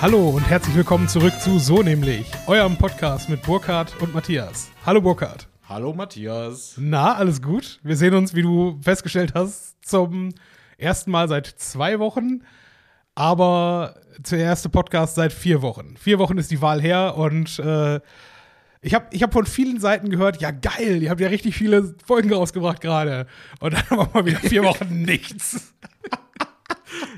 Hallo und herzlich willkommen zurück zu So nämlich, eurem Podcast mit Burkhard und Matthias. Hallo Burkhard. Hallo Matthias. Na, alles gut? Wir sehen uns, wie du festgestellt hast, zum ersten Mal seit zwei Wochen, aber der erste Podcast seit vier Wochen. Vier Wochen ist die Wahl her und äh, ich habe ich hab von vielen Seiten gehört, ja geil, ihr habt ja richtig viele Folgen rausgebracht gerade. Und dann war mal wieder vier Wochen nichts.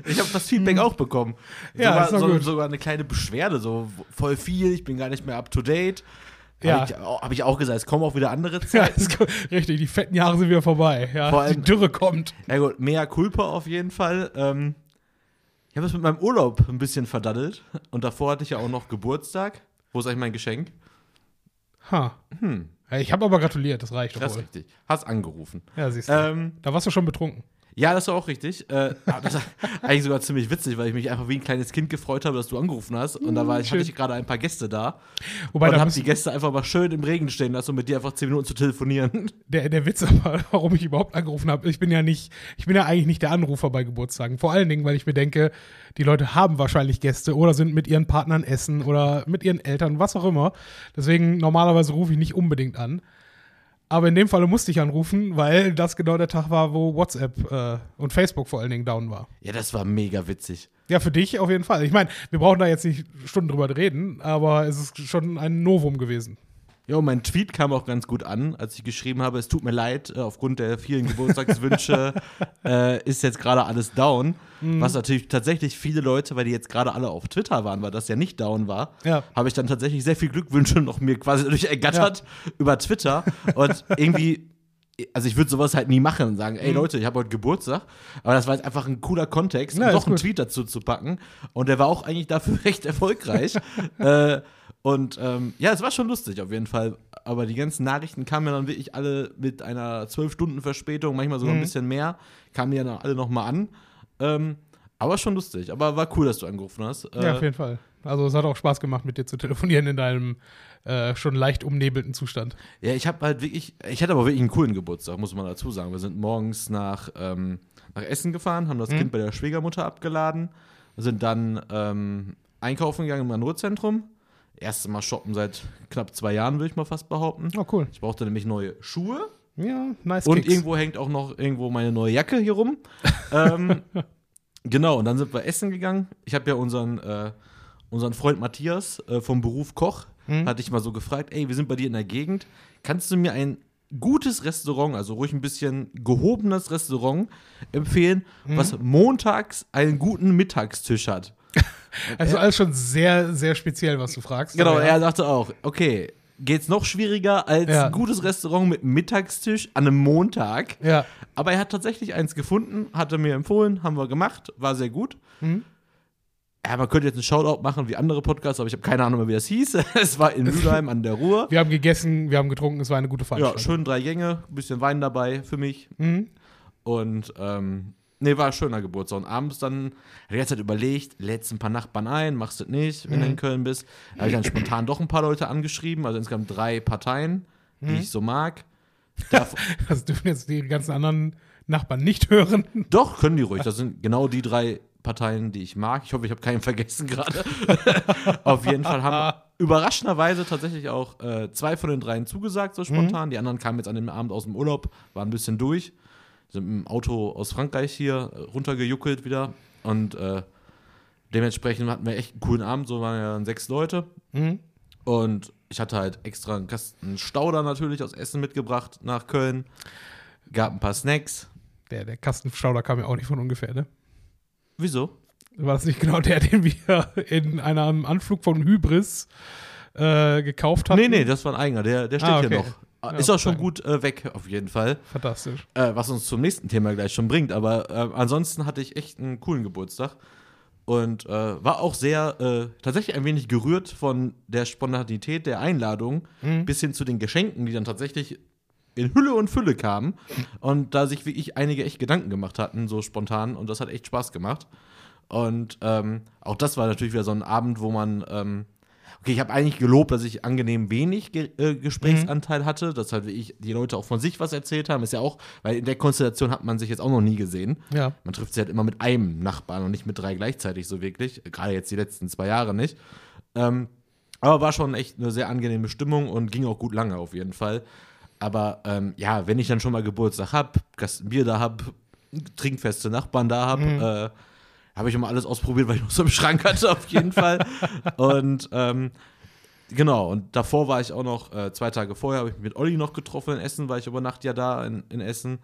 Ich habe das Feedback auch bekommen. Ja, sogar, gut. sogar eine kleine Beschwerde, so voll viel, ich bin gar nicht mehr up to date. Ja. Habe ich, auch- hab ich auch gesagt, es kommen auch wieder andere Ja, Zeiten. ist, richtig, die fetten Jahre sind wieder vorbei. Ja, Vor die allem- Dürre kommt. Ja gut, mehr Culpa auf jeden Fall. Ähm, ich habe es mit meinem Urlaub ein bisschen verdaddelt. Und davor hatte ich ja auch noch Geburtstag. Wo ist eigentlich mein Geschenk? Ha. Hm, Ja, Ich habe aber gratuliert, das reicht doch das ist richtig. Hast angerufen. Ja, siehst du. Ähm, da warst du schon betrunken. Ja, das war auch richtig. Äh, aber das war eigentlich sogar ziemlich witzig, weil ich mich einfach wie ein kleines Kind gefreut habe, dass du angerufen hast. Und da war ich, hatte schön. ich gerade ein paar Gäste da. Wobei, und da habe die Gäste einfach mal schön im Regen stehen lassen, um mit dir einfach zehn Minuten zu telefonieren. der, der Witz aber, warum ich überhaupt angerufen habe, ich bin ja nicht, ich bin ja eigentlich nicht der Anrufer bei Geburtstagen. Vor allen Dingen, weil ich mir denke, die Leute haben wahrscheinlich Gäste oder sind mit ihren Partnern essen oder mit ihren Eltern, was auch immer. Deswegen, normalerweise rufe ich nicht unbedingt an. Aber in dem Falle musste ich anrufen, weil das genau der Tag war, wo WhatsApp äh, und Facebook vor allen Dingen down war. Ja, das war mega witzig. Ja, für dich auf jeden Fall. Ich meine, wir brauchen da jetzt nicht Stunden drüber reden, aber es ist schon ein Novum gewesen. Ja, und mein Tweet kam auch ganz gut an, als ich geschrieben habe, es tut mir leid, äh, aufgrund der vielen Geburtstagswünsche äh, ist jetzt gerade alles down. Mhm. Was natürlich tatsächlich viele Leute, weil die jetzt gerade alle auf Twitter waren, weil das ja nicht down war, Ja. habe ich dann tatsächlich sehr viel Glückwünsche noch mir quasi durch ergattert über Twitter. Und irgendwie, also ich würde sowas halt nie machen und sagen, Mhm. ey Leute, ich habe heute Geburtstag. Aber das war jetzt einfach ein cooler Kontext, Ja, um ist doch einen. Tweet dazu zu packen. Und der war auch eigentlich dafür recht erfolgreich. äh, und ähm, ja, es war schon lustig auf jeden Fall. Aber die ganzen Nachrichten kamen ja dann wirklich alle mit einer zwölf Stunden Verspätung, manchmal sogar Mhm. ein bisschen mehr, kamen ja dann alle nochmal an. Ähm, aber schon lustig. Aber war cool, dass du angerufen hast. Äh, Ja, auf jeden Fall. Also es hat auch Spaß gemacht, mit dir zu telefonieren in deinem äh, schon leicht umnebelten Zustand. Ja, ich habe halt wirklich, ich hatte aber wirklich einen coolen Geburtstag, muss man dazu sagen. Wir sind morgens nach, ähm, nach Essen gefahren, haben das Mhm. Kind bei der Schwiegermutter abgeladen, sind dann ähm, einkaufen gegangen im Manurzentrum. Erstes Mal shoppen seit knapp zwei Jahren, würde ich mal fast behaupten. Oh, cool. Ich brauchte nämlich neue Schuhe Ja, nice und Kicks. irgendwo hängt auch noch irgendwo meine neue Jacke hier rum. ähm, genau, und dann sind wir essen gegangen. Ich habe ja unseren, äh, unseren Freund Matthias äh, vom Beruf Koch, Mhm. hatte ich mal so gefragt, ey, wir sind bei dir in der Gegend, kannst du mir ein gutes Restaurant, also ruhig ein bisschen gehobenes Restaurant empfehlen, Mhm. was montags einen guten Mittagstisch hat? Also alles schon sehr, sehr speziell, was du fragst. Genau, ja. er sagte auch, okay, geht's noch schwieriger als Ja. ein gutes Restaurant mit Mittagstisch an einem Montag? Ja. Aber er hat tatsächlich eins gefunden, hatte mir empfohlen, haben wir gemacht, war sehr gut. Mhm. Ja, man könnte jetzt einen Shoutout machen wie andere Podcasts, aber ich habe keine Ahnung mehr, wie das hieß. es war in Mülheim an der Ruhr. Wir haben gegessen, wir haben getrunken, es war eine gute Ja, Veranstaltung. schön drei Gänge, ein bisschen Wein dabei für mich. Mhm. Und ähm, nee, war ein schöner Geburtstag. Und abends dann, die ganze Zeit überlegt, lädst ein paar Nachbarn ein, machst du das nicht, wenn du Mhm. in Köln bist. Da habe ich dann spontan doch ein paar Leute angeschrieben, also insgesamt drei Parteien, Mhm. die ich so mag. Dav Das dürfen jetzt die ganzen anderen Nachbarn nicht hören. Doch, können die ruhig. Das sind genau die drei Parteien, die ich mag. Ich hoffe, ich habe keinen vergessen gerade. Auf jeden Fall haben überraschenderweise tatsächlich auch äh, zwei von den dreien zugesagt, so spontan. Die anderen kamen jetzt an dem Abend aus dem Urlaub, waren ein bisschen durch, sind mit dem Auto aus Frankreich hier äh, runtergejuckelt wieder. Und äh, dementsprechend hatten wir echt einen coolen Abend. So waren ja dann sechs Leute. Mhm. Und ich hatte halt extra einen Kasten Stauder natürlich aus Essen mitgebracht nach Köln. Gab ein paar Snacks. Der, der Kastenstauder kam ja auch nicht von ungefähr, ne? Wieso? War das nicht genau der, den wir in einem Anflug von Hybris äh, gekauft hatten? Nee, nee, das war ein eigener, der, der steht Ah, hier okay. noch. Ja, Ist auch schon gut äh, weg, auf jeden Fall. Fantastisch. Äh, was uns zum nächsten Thema gleich schon bringt. Aber äh, ansonsten hatte ich echt einen coolen Geburtstag. Und äh, war auch sehr, äh, tatsächlich ein wenig gerührt von der Spontanität der Einladung Mhm. bis hin zu den Geschenken, die dann tatsächlich in Hülle und Fülle kamen. Und da sich wirklich einige echt Gedanken gemacht hatten, so spontan. Und das hat echt Spaß gemacht. Und ähm, auch das war natürlich wieder so ein Abend, wo man ähm, okay, ich habe eigentlich gelobt, dass ich angenehm wenig Ge äh, Gesprächsanteil hatte, dass halt ich die Leute auch von sich was erzählt haben. Ist ja auch, weil in der Konstellation hat man sich jetzt auch noch nie gesehen. Ja. Man trifft sich halt immer mit einem Nachbarn und nicht mit drei gleichzeitig so wirklich. Gerade jetzt die letzten zwei Jahre nicht. Ähm, aber war schon echt eine sehr angenehme Stimmung und ging auch gut lange auf jeden Fall. Aber ähm, ja, wenn ich dann schon mal Geburtstag hab, Bier da hab, trinkfeste Nachbarn da hab, Mhm. äh, habe ich immer alles ausprobiert, weil ich noch so im Schrank hatte, auf jeden Fall. Und ähm, genau, und davor war ich auch noch, äh, zwei Tage vorher habe ich mich mit Olli noch getroffen in Essen, weil ich über Nacht ja da in, in Essen.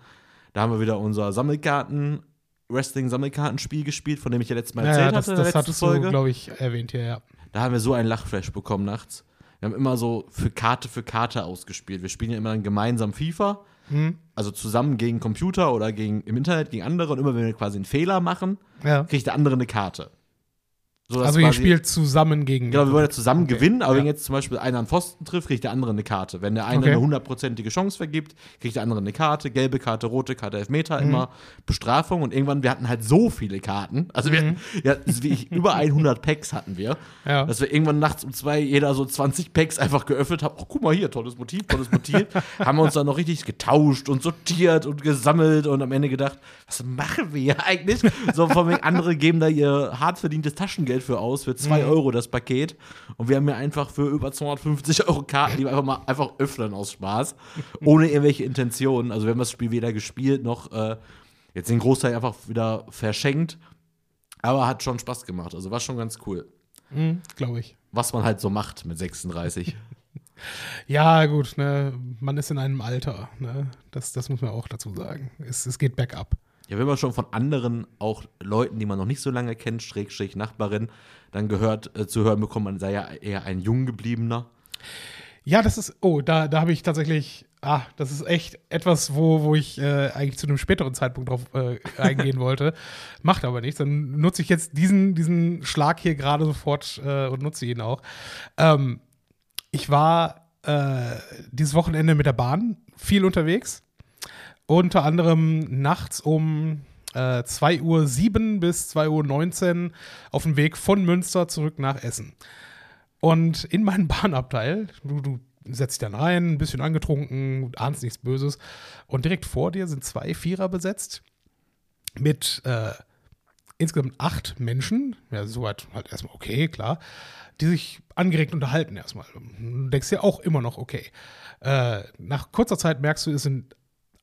Da haben wir wieder unser Sammelkarten, Wrestling-Sammelkartenspiel gespielt, von dem ich ja letztes Mal Ja, erzählt ja, das, hatte das hattest Folge. du, glaube ich, erwähnt hier, ja. Da haben wir so einen Lachflash bekommen nachts. Wir haben immer so für Karte für Karte ausgespielt. Wir spielen ja immer dann gemeinsam FIFA, Hm? Also zusammen gegen Computer oder gegen, im Internet gegen andere. Und immer wenn wir quasi einen Fehler machen, ja. kriegt der andere eine Karte. So, Also ihr spielt zusammen gegen. Genau, wir wollen ja zusammen Okay, gewinnen, aber ja. wenn jetzt zum Beispiel einer einen Pfosten trifft, kriegt der andere eine Karte. Wenn der eine Okay. eine hundertprozentige Chance vergibt, kriegt der andere eine Karte, gelbe Karte, rote Karte, Elfmeter, Mhm. immer Bestrafung. Und irgendwann, wir hatten halt so viele Karten, also wir hatten, ja, über 100 Packs hatten wir, Mhm. Ja. dass wir irgendwann nachts um zwei jeder so 20 Packs einfach geöffnet haben. Oh, guck mal hier, tolles Motiv, tolles Motiv. haben wir uns dann noch richtig getauscht und sortiert und gesammelt und am Ende gedacht, was machen wir hier eigentlich? So von wegen, andere geben da ihr hart verdientes Taschengeld für aus, für 2 Euro das Paket. Und wir haben ja einfach für über 250 Euro Karten, die wir einfach mal einfach öffnen aus Spaß, ohne irgendwelche Intentionen. Also wir haben das Spiel weder gespielt noch äh, jetzt den Großteil einfach wieder verschenkt. Aber hat schon Spaß gemacht. Also war schon ganz cool. Mhm, glaube ich. Was man halt so macht mit 36. Ja, gut, ne, man ist in einem Alter, ne? Das, das muss man auch dazu sagen. Es, es geht bergab. Ja, wenn man schon von anderen, auch Leuten, die man noch nicht so lange kennt, Schrägstrich Nachbarin, dann gehört, äh, zu hören bekommt, man sei ja eher ein jung gebliebener. Ja, das ist, oh, da, da habe ich tatsächlich, ah, das ist echt etwas, wo, wo ich äh, eigentlich zu einem späteren Zeitpunkt drauf äh, eingehen wollte. Macht aber nichts. Dann nutze ich jetzt diesen, diesen Schlag hier gerade sofort äh, und nutze ihn auch. Ähm, ich war äh, dieses Wochenende mit der Bahn viel unterwegs. Unter anderem nachts um äh, 2.07 Uhr bis 2.19 Uhr auf dem Weg von Münster zurück nach Essen. Und in meinen Bahnabteil, du, du setzt dich dann rein, ein bisschen angetrunken, ahnst nichts Böses. Und direkt vor dir sind zwei Vierer besetzt mit äh, insgesamt acht Menschen. Ja, soweit halt erstmal okay, klar. Die sich angeregt unterhalten erstmal. Du denkst dir auch immer noch okay. Äh, nach kurzer Zeit merkst du, es sind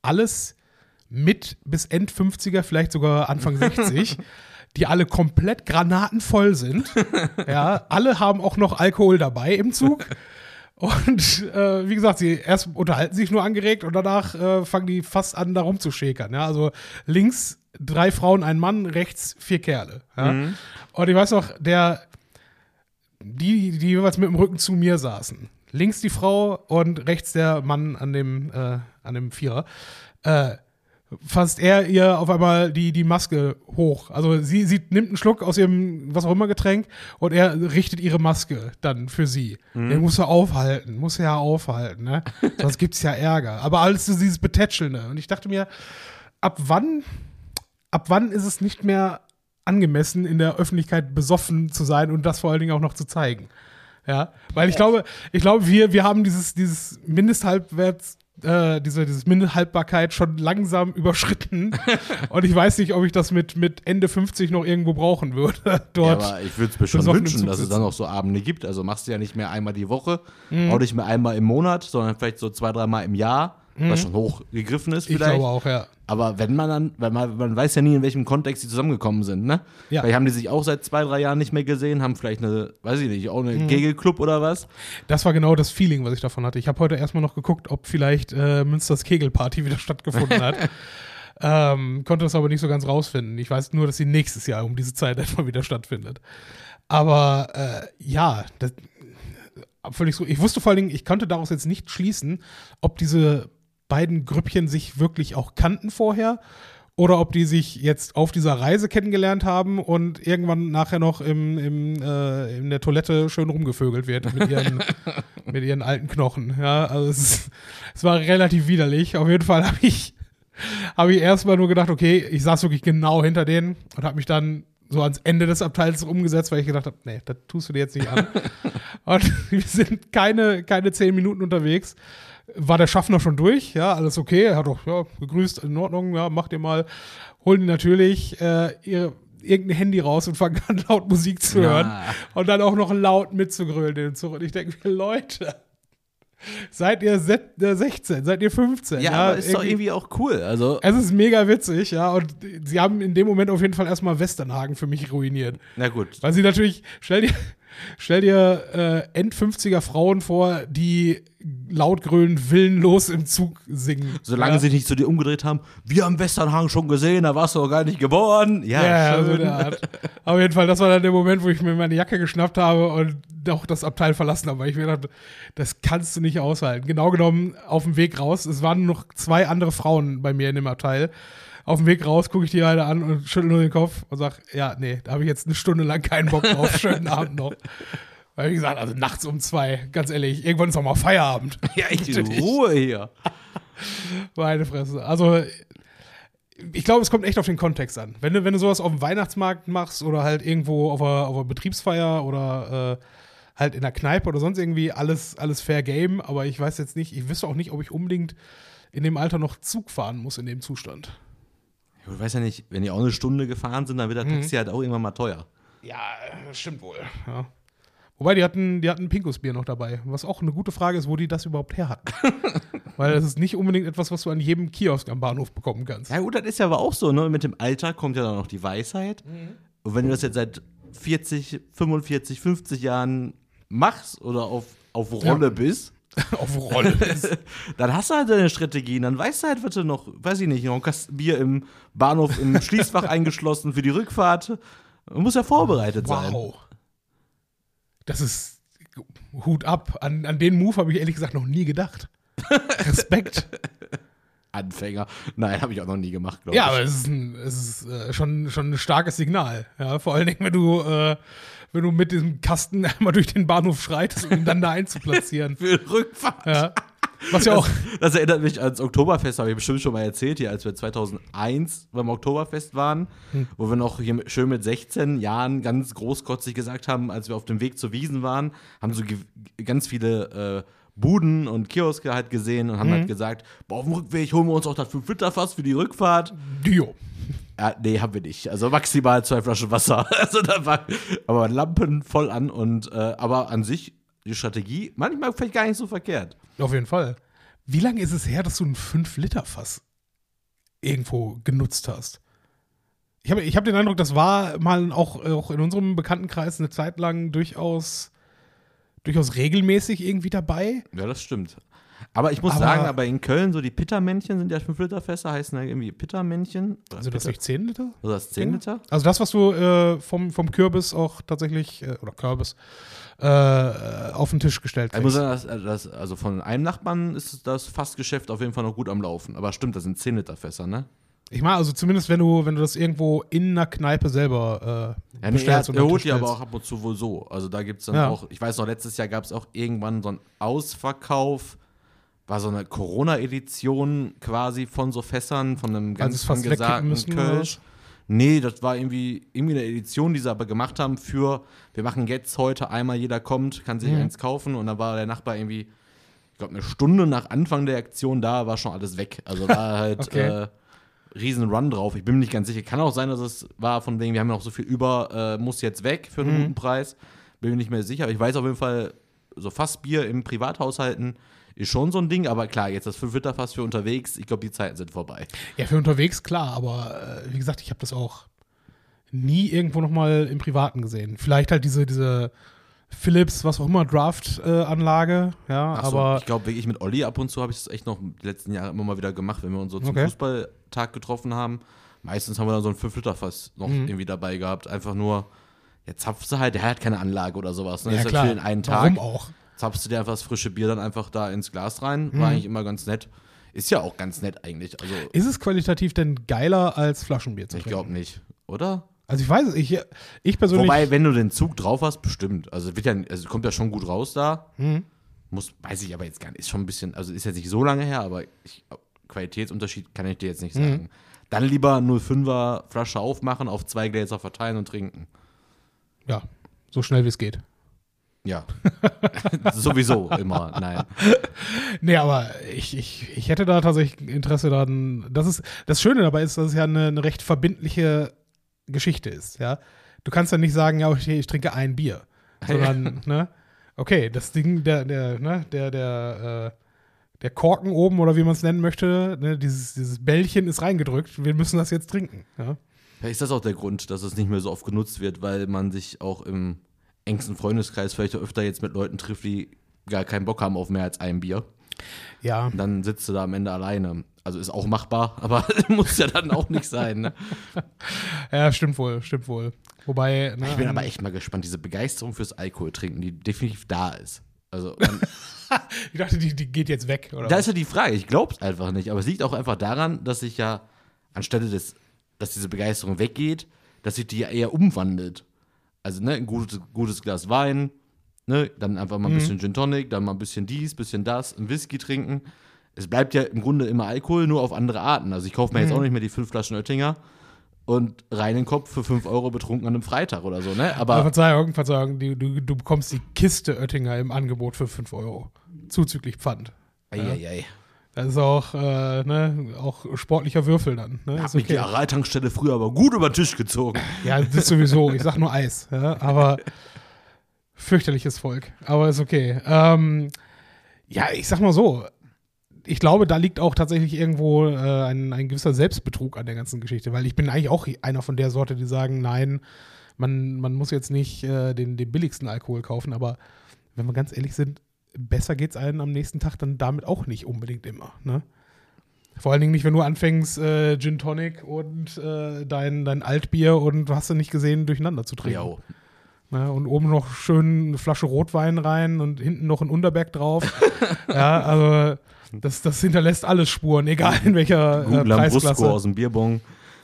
alles mit bis End 50er, vielleicht sogar Anfang 60, die alle komplett granatenvoll sind. Ja, alle haben auch noch Alkohol dabei im Zug. Und äh, wie gesagt, sie erst unterhalten sich nur angeregt und danach äh, fangen die fast an, da rumzuschäkern. Ja? Also links drei Frauen, ein Mann, rechts vier Kerle. Ja? Und ich weiß noch, der, die, die jeweils mit dem Rücken zu mir saßen. Links die Frau und rechts der Mann an dem, äh, an dem Vierer. Äh, fasst er ihr auf einmal die, die Maske hoch. Also sie, sie nimmt einen Schluck aus ihrem, was auch immer, Getränk und er richtet ihre Maske dann für sie. Den muss er aufhalten, muss er ja aufhalten, ne? Sonst gibt's ja Ärger. Aber alles so dieses Betätschelnde. Und ich dachte mir, ab wann, ab wann ist es nicht mehr angemessen, in der Öffentlichkeit besoffen zu sein und das vor allen Dingen auch noch zu zeigen? Ja, weil ich glaube, ich glaube, wir, wir haben dieses, dieses Mindesthalbwerts, äh, diese, dieses Mindesthaltbarkeit schon langsam überschritten. und ich weiß nicht, ob ich das mit, mit Ende 50 noch irgendwo brauchen würde. Ja, Dort. aber ich würde es mir schon wünschen, dass es dann auch so Abende gibt. Also machst du ja nicht mehr einmal die Woche, auch nicht mehr einmal im Monat, sondern vielleicht so zwei, dreimal im Jahr, was schon hochgegriffen ist ich vielleicht. glaube auch, ja. Aber wenn man dann, weil man, man weiß ja nie, in welchem Kontext die zusammengekommen sind, ne? Ja. Vielleicht haben die sich auch seit zwei, drei Jahren nicht mehr gesehen, haben vielleicht eine, weiß ich nicht, auch eine Mhm. Kegelclub oder was. Das war genau das Feeling, was ich davon hatte. Ich habe heute erstmal noch geguckt, ob vielleicht äh, Münsters Kegelparty wieder stattgefunden hat. ähm, konnte das aber nicht so ganz rausfinden. Ich weiß nur, dass sie nächstes Jahr um diese Zeit etwa wieder stattfindet. Aber äh, ja, das, völlig so. Ich wusste vor allen Dingen, ich konnte daraus jetzt nicht schließen, ob diese beiden Grüppchen sich wirklich auch kannten vorher oder ob die sich jetzt auf dieser Reise kennengelernt haben und irgendwann nachher noch im, im, äh, in der Toilette schön rumgevögelt wird mit ihren, mit ihren alten Knochen. Ja, also es, es war relativ widerlich. Auf jeden Fall habe ich, habe ich erstmal nur gedacht, okay, ich saß wirklich genau hinter denen und habe mich dann so ans Ende des Abteils umgesetzt, weil ich gedacht habe, nee, das tust du dir jetzt nicht an. und wir sind keine, keine zehn Minuten unterwegs. War der Schaffner schon durch, ja, alles okay. Er hat doch, ja, gegrüßt, in Ordnung, ja, macht ihr mal. Holen die natürlich äh, ihre, irgendein Handy raus und fangen an, laut Musik zu hören. Na. Und dann auch noch laut mitzugrölen in den Zug. Und ich denke mir, Leute, seid ihr se- äh, 16, seid ihr 15? Ja, aber ist doch irgendwie auch cool. Also, es ist mega witzig, ja. Und sie haben in dem Moment auf jeden Fall erstmal Westernhagen für mich ruiniert. na gut. Weil sie natürlich, stell dir, stell dir äh, End-50er Frauen vor, die laut grölen, willenlos im Zug singen. Solange ja. sie nicht zu dir umgedreht haben, wir haben Westernhagen schon gesehen, da warst du doch gar nicht geboren. Ja, Ja, ja, so schön. Art. Auf jeden Fall, das war dann der Moment, wo ich mir meine Jacke geschnappt habe und auch das Abteil verlassen habe, weil ich mir dachte, das kannst du nicht aushalten. Genau genommen auf dem Weg raus, es waren noch zwei andere Frauen bei mir in dem Abteil. Auf dem Weg raus gucke ich die beide an und schüttel nur den Kopf und sag, ja, nee, da habe ich jetzt eine Stunde lang keinen Bock drauf. Schönen Abend noch. Weil, wie gesagt, also nachts um zwei, ganz ehrlich, irgendwann ist auch mal Feierabend. ja, echt Natürlich. Ruhe hier. Meine Fresse. Also, ich glaube, es kommt echt auf den Kontext an. Wenn du, wenn du sowas auf dem Weihnachtsmarkt machst oder halt irgendwo auf einer, auf einer Betriebsfeier oder äh, halt in der Kneipe oder sonst irgendwie, alles, alles Fair Game. Aber ich weiß jetzt nicht, ich wüsste auch nicht, ob ich unbedingt in dem Alter noch Zug fahren muss in dem Zustand. Du weißt ja nicht, wenn die auch eine Stunde gefahren sind, dann wird der Mhm. Taxi halt auch irgendwann mal teuer. Ja, das stimmt wohl. Ja. Wobei, die hatten, die hatten Pinkusbier noch dabei. Was auch eine gute Frage ist, wo die das überhaupt her hatten. Weil das ist nicht unbedingt etwas, was du an jedem Kiosk am Bahnhof bekommen kannst. Ja, gut, das ist ja aber auch so, ne? Mit dem Alter kommt ja dann noch die Weisheit. Und wenn du das jetzt seit 40, 45, 50 Jahren machst oder auf, auf Rolle Ja. bist, auf Rolle. dann hast du halt deine Strategien. Dann weißt du halt, was du noch, weiß ich nicht, noch ein Kasten Bier im Bahnhof im Schließfach eingeschlossen für die Rückfahrt. Man muss ja vorbereitet sein. Wow. Das ist Hut ab. An, an den Move habe ich ehrlich gesagt noch nie gedacht. Respekt. Anfänger. Nein, habe ich auch noch nie gemacht, glaube ja, ich. aber es ist, ein, es ist äh, schon, schon ein starkes Signal. Ja, vor allen Dingen, wenn du, äh, wenn du mit diesem Kasten einmal durch den Bahnhof schreitest, um ihn dann da einzuplatzieren. Für die Rückfahrt. ja. Was ja auch. Das erinnert mich ans Oktoberfest, habe ich bestimmt schon mal erzählt hier, als wir 2001 beim Oktoberfest waren, wo wir noch hier schön mit 16 Jahren ganz großkotzig gesagt haben, als wir auf dem Weg zur Wiesen waren, haben so ganz viele äh, Buden und Kioske halt gesehen und haben halt gesagt, boah, auf dem Rückweg holen wir uns auch das 5-Liter-Fass für die Rückfahrt. Dio. Ja, nee, haben wir nicht. Also maximal zwei Flaschen Wasser. Also da war aber Lampen voll an und äh, aber an sich die Strategie manchmal vielleicht gar nicht so verkehrt. Auf jeden Fall. Wie lange ist es her, dass du ein 5-Liter-Fass irgendwo genutzt hast? Ich habe ich hab den Eindruck, das war mal auch, auch in unserem Bekanntenkreis eine Zeit lang durchaus, durchaus regelmäßig irgendwie dabei. Ja, das stimmt. Aber ich muss Aber- sagen, aber in Köln, so die Pittermännchen sind ja 5 Liter Fässer, heißen ja irgendwie Pittermännchen. Oder Also das Pitter- nicht 10 Liter? Oder das 10 Liter? Also das, was du äh, vom, vom Kürbis auch tatsächlich, äh, oder Kürbis, äh, auf den Tisch gestellt sagen, dass, dass, also von einem Nachbarn ist das Fassgeschäft auf jeden Fall noch gut am Laufen. Aber stimmt, das sind 10 Liter Fässer, ne? Ich meine, also zumindest wenn du, wenn du das irgendwo in einer Kneipe selber äh, Ja, nee, er, bestellst und er den holt die aber auch ab und zu wohl so. Also da gibt es dann Ja. auch, ich weiß noch, letztes Jahr gab es auch irgendwann so einen Ausverkauf, war so eine Corona-Edition quasi von so Fässern, von einem ganz wegkippen angesagten müssen Kölsch. Nee, das war irgendwie, irgendwie eine Edition, die sie aber gemacht haben für, wir machen jetzt heute einmal, jeder kommt, kann sich Mhm. eins kaufen und dann war der Nachbar irgendwie, ich glaube, eine Stunde nach Anfang der Aktion da, war schon alles weg. Also war halt Okay. äh, riesen Run drauf. Ich bin mir nicht ganz sicher. Kann auch sein, dass es war von wegen, wir haben ja noch so viel über, äh, muss jetzt weg für einen Mhm. guten Preis. Bin mir nicht mehr sicher. Aber ich weiß auf jeden Fall, so Fassbier im Privathaushalten ist schon so ein Ding. Aber klar, jetzt das 5-Liter-Fass für unterwegs, ich glaube, die Zeiten sind vorbei. Ja, für unterwegs klar, aber äh, wie gesagt, ich habe das auch nie irgendwo nochmal im Privaten gesehen. Vielleicht halt diese, diese Philips, was auch immer, Draft-Anlage, ja, Ach so, aber ich glaube wirklich mit Olli ab und zu habe ich das echt noch die letzten Jahre immer mal wieder gemacht, wenn wir uns so zum Okay. Fußballtag getroffen haben. Meistens haben wir dann so ein 5-Liter-Fass noch Mhm. irgendwie dabei gehabt. Einfach nur, jetzt zapfst du halt, der hat keine Anlage oder sowas. Ne? ja ist klar, für den einen Tag. warum auch? Zapfst du dir einfach das frische Bier dann einfach da ins Glas rein. Mhm. War eigentlich immer ganz nett. Ist ja auch ganz nett eigentlich. Also, Ist es qualitativ denn geiler als Flaschenbier zu ich trinken? glaube nicht, oder? Also ich weiß es, ich, ich persönlich. Wobei, wenn du den Zug drauf hast, bestimmt. Also, wird ja, also kommt ja schon gut raus da. Mhm. Muss, weiß ich aber jetzt gar nicht. Ist schon ein bisschen, also ist jetzt nicht so lange her, aber ich, Qualitätsunterschied kann ich dir jetzt nicht Mhm. sagen. Dann lieber 05er Flasche aufmachen, auf zwei Gläser verteilen und trinken. Ja, so schnell wie es geht. Ja. Sowieso immer, nein. Nee, aber ich, ich, ich hätte da tatsächlich Interesse daran. Das ist das Schöne dabei ist, dass es ja eine, eine recht verbindliche Geschichte ist, ja. Du kannst ja nicht sagen, ja, okay, ich trinke ein Bier. Sondern, ne, okay, das Ding, der, der, ne, der, der, äh, der Korken oben oder wie man es nennen möchte, ne, dieses, dieses Bällchen ist reingedrückt. Wir müssen das jetzt trinken. Ja? Vielleicht ist das auch der Grund, dass es nicht mehr so oft genutzt wird, weil man sich auch im engsten Freundeskreis vielleicht öfter jetzt mit Leuten trifft, die gar keinen Bock haben auf mehr als ein Bier. Ja. Und dann sitzt du da am Ende alleine. Also ist auch machbar, aber muss ja dann auch nicht sein. Ne? Ja, stimmt wohl, stimmt wohl. Wobei, ne, Ich bin aber echt mal gespannt, diese Begeisterung fürs Alkohol trinken, die definitiv da ist. Also, man, ich dachte, die, die geht jetzt weg, oder? da was? ist ja die Frage, ich glaube es einfach nicht, aber es liegt auch einfach daran, dass sich ja, anstelle des, dass diese Begeisterung weggeht, dass sich die ja eher umwandelt. Also, ne, ein gutes, gutes Glas Wein, ne, dann einfach mal ein bisschen Gin Tonic, dann mal ein bisschen dies, bisschen das, ein Whisky trinken. Es bleibt ja im Grunde immer Alkohol, nur auf andere Arten. Also, ich kaufe mir jetzt auch nicht mehr die fünf Flaschen Oettinger und reinen Kopf für 5 Euro betrunken an einem Freitag oder so, ne? Aber Aber Verzeihung, Verzeihung, du, du, du bekommst die Kiste Oettinger im Angebot für 5 Euro. Zuzüglich Pfand. Eieiei. Das ist auch, äh, ne, auch sportlicher Würfel dann. Ne? Hab Ist mich die okay. Aral-Tankstelle früher aber gut über den Tisch gezogen. Ja, das ist sowieso. Ich sag nur Eis. Ja? Aber fürchterliches Volk. Aber ist okay. Ähm, ja, ich sag mal so. Ich glaube, da liegt auch tatsächlich irgendwo äh, ein, ein gewisser Selbstbetrug an der ganzen Geschichte, weil ich bin eigentlich auch einer von der Sorte, die sagen, nein, man, man muss jetzt nicht äh, den, den billigsten Alkohol kaufen, aber wenn wir ganz ehrlich sind, besser geht's einem am nächsten Tag dann damit auch nicht unbedingt immer. Ne? Vor allen Dingen nicht, wenn du anfängst, äh, Gin Tonic und äh, dein, dein Altbier und hast du nicht gesehen, durcheinander zu trinken. Jo. Ne? Und oben noch schön eine Flasche Rotwein rein und hinten noch ein Unterberg drauf. ja, also das, das hinterlässt alles Spuren, egal in welcher äh, Google Lambrusco Preisklasse. aus dem Bierbong.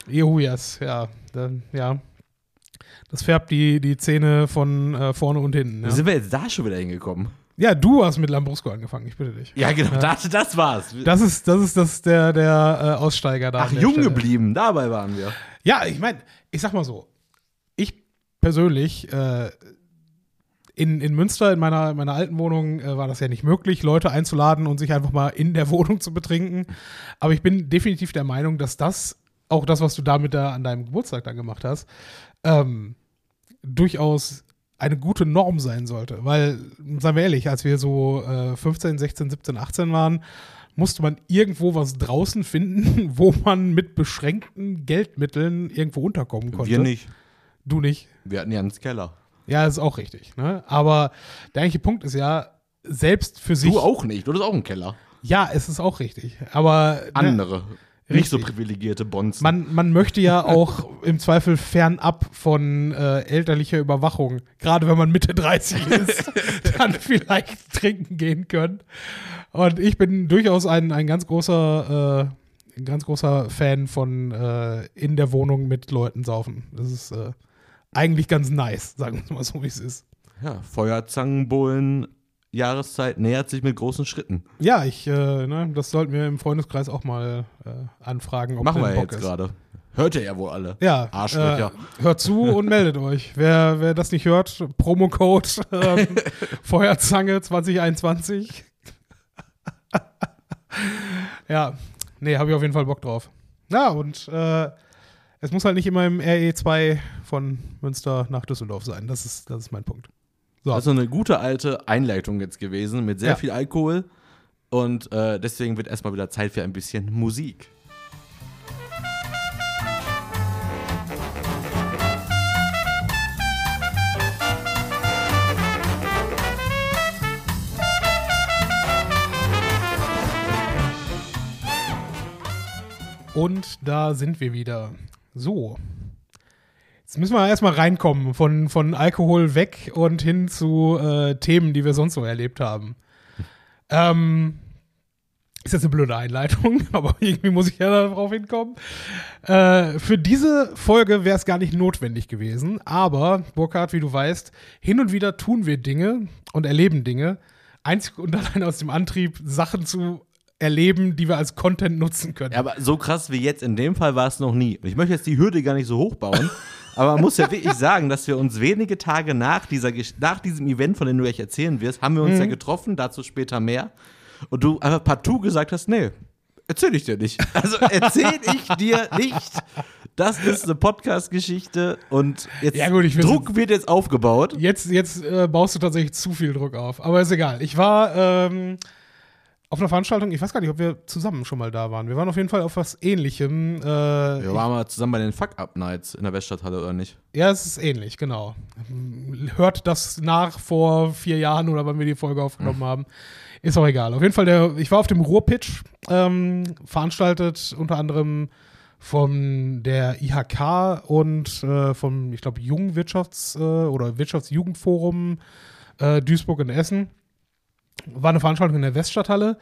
Jehujas, ja. Dann, ja. Das färbt die, die Zähne von äh, vorne und hinten. Ja. sind wir jetzt da schon wieder hingekommen? Ja, du hast mit Lambrusco angefangen, ich bitte dich. Ja, genau, Das, das war's. Das ist, das ist das der, der äh, Aussteiger da. Ach, jung Stelle. geblieben, dabei waren wir. Ja, ich meine, ich sag mal so, ich persönlich, äh, in, in Münster, in meiner, meiner alten Wohnung, äh, war das ja nicht möglich, Leute einzuladen und sich einfach mal in der Wohnung zu betrinken. Aber ich bin definitiv der Meinung, dass das, auch das, was du damit da an deinem Geburtstag dann gemacht hast, ähm, durchaus eine gute Norm sein sollte. Weil, seien wir ehrlich, als wir so äh, 15, 16, 17, 18 waren, musste man irgendwo was draußen finden, wo man mit beschränkten Geldmitteln irgendwo unterkommen konnte. Wir nicht. Du nicht. Wir hatten Jans Keller. Ja, das ist auch richtig. Ne? Aber der eigentliche Punkt ist ja, selbst für sich. Du auch nicht, du hast auch einen Keller. Ja, es ist auch richtig. Aber ne, Andere. Nicht so Richtig. privilegierte Bonzen. man, man möchte ja auch im Zweifel fernab von äh, elterlicher Überwachung, gerade wenn man Mitte 30 ist, dann vielleicht trinken gehen können. Und ich bin durchaus ein, ein ganz großer, äh, ein ganz großer Fan von äh, in der Wohnung mit Leuten saufen. Das ist äh, eigentlich ganz nice, sagen wir mal so, wie es ist. ja, Feuerzangenbullen, Jahreszeit nähert sich mit großen Schritten. Ja, ich, äh, ne, das sollten wir im Freundeskreis auch mal äh, anfragen, ob Machen wir Bock jetzt gerade. Hört ihr ja wohl alle. Ja, Arschlöcher. Äh, hört zu und meldet euch. Wer, wer das nicht hört, Promocode ähm, Feuerzange 2021. ja, nee, habe ich auf jeden Fall Bock drauf. Ja, und äh, es muss halt nicht immer im RE2 von Münster nach Düsseldorf sein. Das ist, das ist mein Punkt. So. Also eine gute alte Einleitung jetzt gewesen mit sehr Ja. viel Alkohol. Und äh, deswegen wird erstmal wieder Zeit für ein bisschen Musik. Und da sind wir wieder. So. Jetzt müssen wir erstmal reinkommen von, von Alkohol weg und hin zu äh, Themen, die wir sonst so erlebt haben. Ähm, ist jetzt eine blöde Einleitung, aber irgendwie muss ich ja darauf hinkommen. Äh, für diese Folge wäre es gar nicht notwendig gewesen, aber Burkhard, wie du weißt, hin und wieder tun wir Dinge und erleben Dinge, einzig und allein aus dem Antrieb, Sachen zu erleben, die wir als Content nutzen können. Ja, aber so krass wie jetzt in dem Fall war es noch nie. Ich möchte jetzt die Hürde gar nicht so hoch bauen. aber man muss ja wirklich sagen, dass wir uns wenige Tage nach, dieser, nach diesem Event, von dem du gleich erzählen wirst, haben wir uns mhm. ja getroffen, dazu später mehr. Und du einfach partout gesagt hast, nee, erzähl ich dir nicht. Also erzähl ich dir nicht. Das ist eine Podcast-Geschichte und jetzt ja, gut, Druck wird jetzt aufgebaut. Jetzt, jetzt äh, baust du tatsächlich zu viel Druck auf. Aber ist egal. Ich war ähm, auf einer Veranstaltung, ich weiß gar nicht, ob wir zusammen schon mal da waren. Wir waren auf jeden Fall auf was ähnlichem. Äh, wir waren mal zusammen bei den Fuck-Up-Nights in der Weststadthalle, oder nicht? Ja, es ist ähnlich, genau. Hört das nach vor vier Jahren oder wann wir die Folge aufgenommen hm. haben. Ist auch egal. Auf jeden Fall, der, ich war auf dem Ruhrpitch, ähm, veranstaltet unter anderem von der IHK und äh, vom, ich glaube, Jugendwirtschafts- äh, oder Wirtschaftsjugendforum äh, Duisburg in Essen war eine Veranstaltung in der Weststadthalle.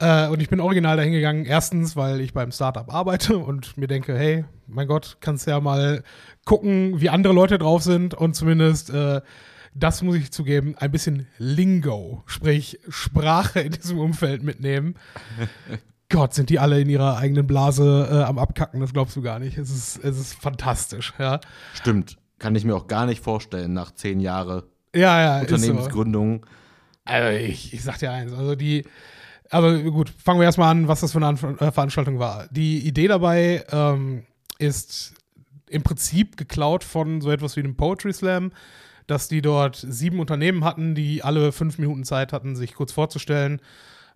Äh, und ich bin original dahin gegangen. Erstens, weil ich beim Startup arbeite und mir denke, hey, mein Gott, kannst ja mal gucken, wie andere Leute drauf sind und zumindest, äh, das muss ich zugeben, ein bisschen Lingo, sprich Sprache in diesem Umfeld mitnehmen. Gott, sind die alle in ihrer eigenen Blase äh, am Abkacken, das glaubst du gar nicht. Es ist, es ist fantastisch, ja. Stimmt. Kann ich mir auch gar nicht vorstellen, nach zehn Jahren ja, ja, Unternehmensgründung. So. Also ich, ich sag dir eins, also die, also gut, fangen wir erstmal an, was das für eine äh, Veranstaltung war. Die Idee dabei ähm, ist im Prinzip geklaut von so etwas wie dem Poetry Slam, dass die dort sieben Unternehmen hatten, die alle fünf Minuten Zeit hatten, sich kurz vorzustellen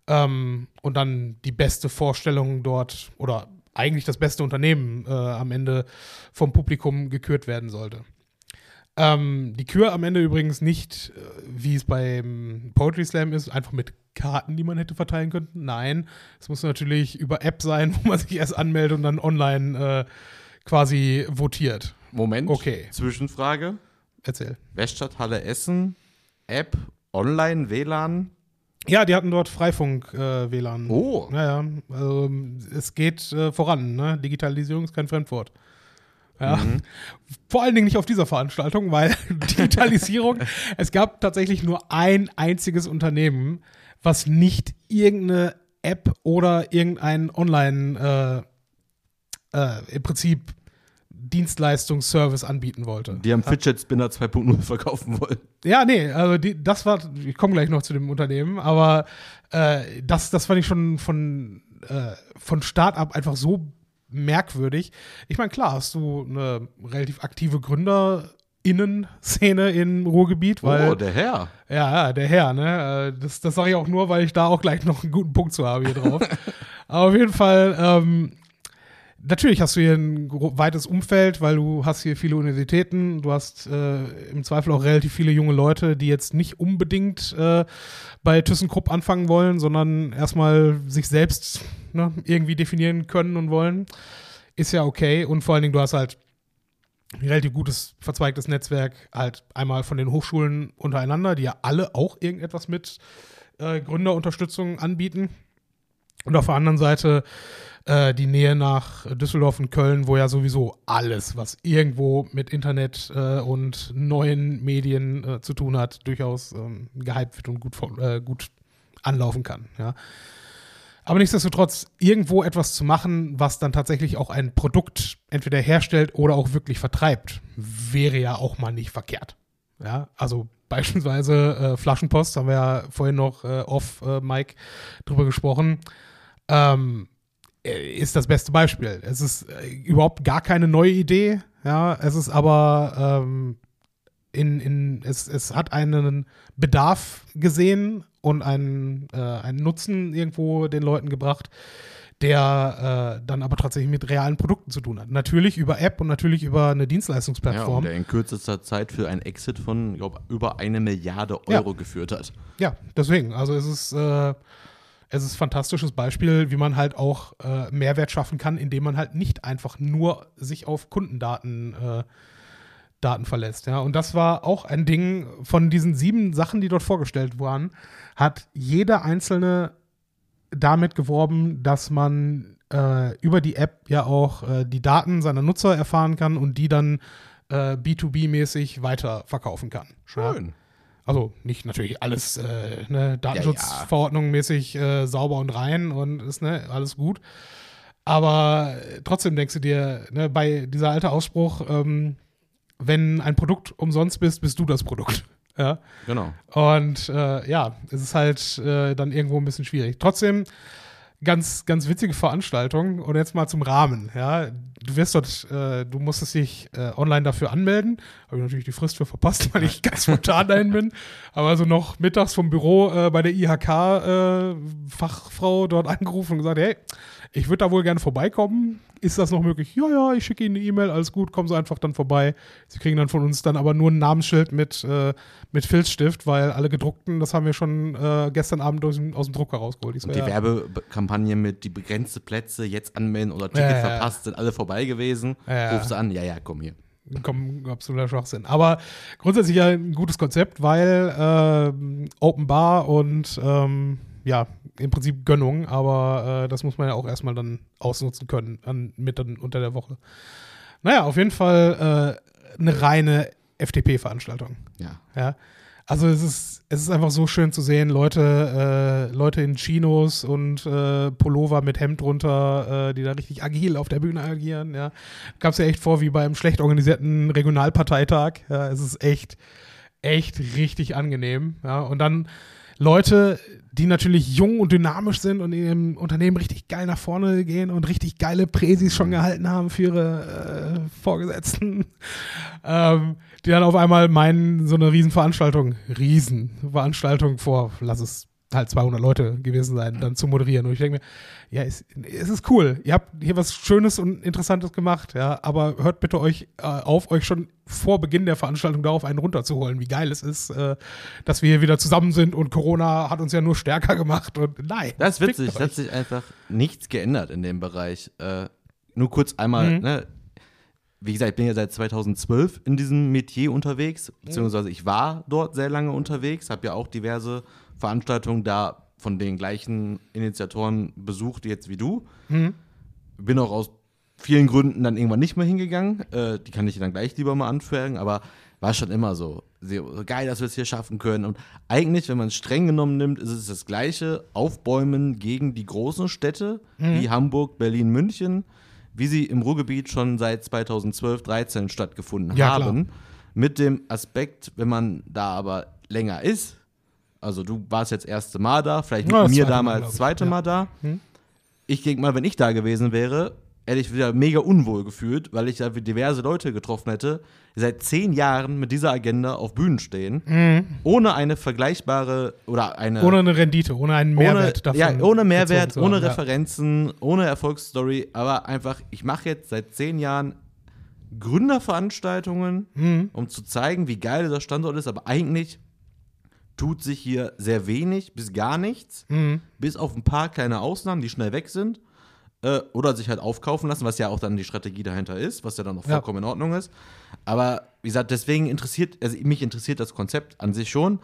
ähm, und dann die beste Vorstellung dort oder eigentlich das beste Unternehmen äh, am Ende vom Publikum gekürt werden sollte. Ähm, die Kür am Ende übrigens nicht, äh, wie es beim Poetry Slam ist, einfach mit Karten, die man hätte verteilen können. Nein, es muss natürlich über App sein, wo man sich erst anmeldet und dann online äh, quasi votiert. Moment. Okay. Zwischenfrage. Erzähl. Weststadthalle Essen, App, Online, WLAN. Ja, die hatten dort Freifunk-WLAN. Äh, oh. Ja, ja. Also, es geht äh, voran. Ne? Digitalisierung ist kein Fremdwort. Ja. Mhm. Vor allen Dingen nicht auf dieser Veranstaltung, weil Digitalisierung, es gab tatsächlich nur ein einziges Unternehmen, was nicht irgendeine App oder irgendein Online, äh, äh, im Prinzip Dienstleistungsservice anbieten wollte. Die haben Fidget Spinner 2.0 verkaufen wollen. Ja, nee, also die, das war, ich komme gleich noch zu dem Unternehmen, aber äh, das, das fand ich schon von, äh, von Start up einfach so merkwürdig. Ich meine, klar, hast du eine relativ aktive Gründerinnen-Szene im Ruhrgebiet, weil. Oh, der Herr. Ja, ja, der Herr, ne? Äh, das, das sage ich auch nur, weil ich da auch gleich noch einen guten Punkt zu habe hier drauf. Aber auf jeden Fall, ähm, natürlich hast du hier ein weites Umfeld, weil du hast hier viele Universitäten, du hast äh, im Zweifel auch relativ viele junge Leute, die jetzt nicht unbedingt äh, bei ThyssenKrupp anfangen wollen, sondern erstmal sich selbst ne, irgendwie definieren können und wollen. Ist ja okay. Und vor allen Dingen, du hast halt ein relativ gutes verzweigtes Netzwerk, halt einmal von den Hochschulen untereinander, die ja alle auch irgendetwas mit äh, Gründerunterstützung anbieten. Und auf der anderen Seite äh, die Nähe nach Düsseldorf und Köln, wo ja sowieso alles, was irgendwo mit Internet äh, und neuen Medien äh, zu tun hat, durchaus ähm, gehypt wird und gut, äh, gut anlaufen kann. Ja. Aber nichtsdestotrotz, irgendwo etwas zu machen, was dann tatsächlich auch ein Produkt entweder herstellt oder auch wirklich vertreibt, wäre ja auch mal nicht verkehrt. Ja, also beispielsweise äh, Flaschenpost, haben wir ja vorhin noch äh, off äh, Mike drüber gesprochen, ähm, äh, ist das beste Beispiel. Es ist äh, überhaupt gar keine neue Idee, ja, es ist aber ähm, in, in, es, es hat einen Bedarf gesehen und einen, äh, einen Nutzen irgendwo den Leuten gebracht, der äh, dann aber tatsächlich mit realen Produkten zu tun hat. Natürlich über App und natürlich über eine Dienstleistungsplattform. Ja, der in kürzester Zeit für ein Exit von, glaube über eine Milliarde Euro ja. geführt hat. Ja, deswegen. Also es ist, äh, es ist ein fantastisches Beispiel, wie man halt auch äh, Mehrwert schaffen kann, indem man halt nicht einfach nur sich auf Kundendaten äh, Daten verlässt. Ja. Und das war auch ein Ding von diesen sieben Sachen, die dort vorgestellt waren, hat jeder einzelne damit geworben, dass man äh, über die App ja auch äh, die Daten seiner Nutzer erfahren kann und die dann äh, B2B-mäßig weiterverkaufen kann. Schön. Ja. Also nicht natürlich alles äh, ne, Datenschutzverordnung mäßig äh, sauber und rein und ist ne, alles gut. Aber trotzdem denkst du dir, ne, bei dieser alte Ausspruch, ähm, wenn ein Produkt umsonst bist, bist du das Produkt. Ja. Genau. Und äh, ja, es ist halt äh, dann irgendwo ein bisschen schwierig. Trotzdem ganz, ganz witzige Veranstaltung. Und jetzt mal zum Rahmen. Ja, du wirst dort, äh, du musstest dich äh, online dafür anmelden. Habe ich natürlich die Frist für verpasst, weil ich ganz spontan dahin bin. Aber also noch mittags vom Büro äh, bei der IHK-Fachfrau dort angerufen und gesagt, hey, ich würde da wohl gerne vorbeikommen. Ist das noch möglich? Ja, ja, ich schicke Ihnen eine E-Mail, alles gut, kommen Sie einfach dann vorbei. Sie kriegen dann von uns dann aber nur ein Namensschild mit, äh, mit Filzstift, weil alle gedruckten, das haben wir schon äh, gestern Abend aus dem, aus dem Drucker rausgeholt. Und die ja. Werbekampagne mit die begrenzte Plätze jetzt anmelden oder Ticket Ja, ja, verpasst, sind alle vorbei gewesen. Rufst du an, ja, ja, komm hier. Komm, absoluter Schwachsinn. Aber grundsätzlich ja ein gutes Konzept, weil ähm, Open Bar und ähm, ja, im Prinzip Gönnung, aber äh, das muss man ja auch erstmal dann ausnutzen können, an, mit dann unter der Woche. Naja, auf jeden Fall äh, eine reine FDP-Veranstaltung. Ja. Ja. Also es ist, es ist einfach so schön zu sehen, Leute, äh, Leute in Chinos und äh, Pullover mit Hemd drunter, äh, die da richtig agil auf der Bühne agieren. Ja. Kam es ja echt vor wie beim schlecht organisierten Regionalparteitag. Ja, es ist echt, echt richtig angenehm. Ja. Und dann Leute, die natürlich jung und dynamisch sind und in ihrem Unternehmen richtig geil nach vorne gehen und richtig geile Präsis schon gehalten haben für ihre äh, Vorgesetzten, ähm, die dann auf einmal meinen, so eine Riesenveranstaltung, Riesenveranstaltung vor, lass es halt 200 Leute gewesen sein, dann zu moderieren. Und ich denke mir, ja, es, es ist cool. Ihr habt hier was Schönes und Interessantes gemacht, ja, aber hört bitte euch äh, auf, euch schon vor Beginn der Veranstaltung darauf einen runterzuholen, wie geil es ist, äh, dass wir hier wieder zusammen sind und Corona hat uns ja nur stärker gemacht und nein. Das ist witzig, es hat sich einfach nichts geändert in dem Bereich. Äh, nur kurz einmal, Mhm. ne, wie gesagt, ich bin ja seit 2012 in diesem Metier unterwegs, beziehungsweise ich war dort sehr lange unterwegs, habe ja auch diverse Veranstaltungen da von den gleichen Initiatoren besucht jetzt wie du. Mhm. Bin auch aus vielen Gründen dann irgendwann nicht mehr hingegangen. Äh, die kann ich dann gleich lieber mal anfügen, aber war schon immer so. Sehr, geil, dass wir es hier schaffen können. Und eigentlich, wenn man es streng genommen nimmt, ist es das gleiche Aufbäumen gegen die großen Städte wie Hamburg, Berlin, München, wie sie im Ruhrgebiet schon seit 2012, 13 stattgefunden Ja, klar. haben. Mit dem Aspekt, wenn man da aber länger ist, also du warst jetzt erste Mal da, vielleicht Ja, mit das mir Mal, damals ich. zweite Ja. Mal da. Hm. Ich denke mal, wenn ich da gewesen wäre, hätte ich wieder mega unwohl gefühlt, weil ich da diverse Leute getroffen hätte, die seit zehn Jahren mit dieser Agenda auf Bühnen stehen, ohne eine vergleichbare oder eine Mhm. Ohne eine Rendite, ohne einen Mehrwert ohne, davon. Ja, ohne Mehrwert, ohne haben, ja. Referenzen, ohne Erfolgsstory, aber einfach, ich mache jetzt seit zehn Jahren Gründerveranstaltungen, Mhm. um zu zeigen, wie geil dieser Standort ist, aber eigentlich tut sich hier sehr wenig bis gar nichts, Mhm. bis auf ein paar kleine Ausnahmen, die schnell weg sind. Äh, oder sich halt aufkaufen lassen, was ja auch dann die Strategie dahinter ist, was ja dann auch Ja. vollkommen in Ordnung ist. Aber wie gesagt, deswegen interessiert, also mich interessiert das Konzept an sich schon.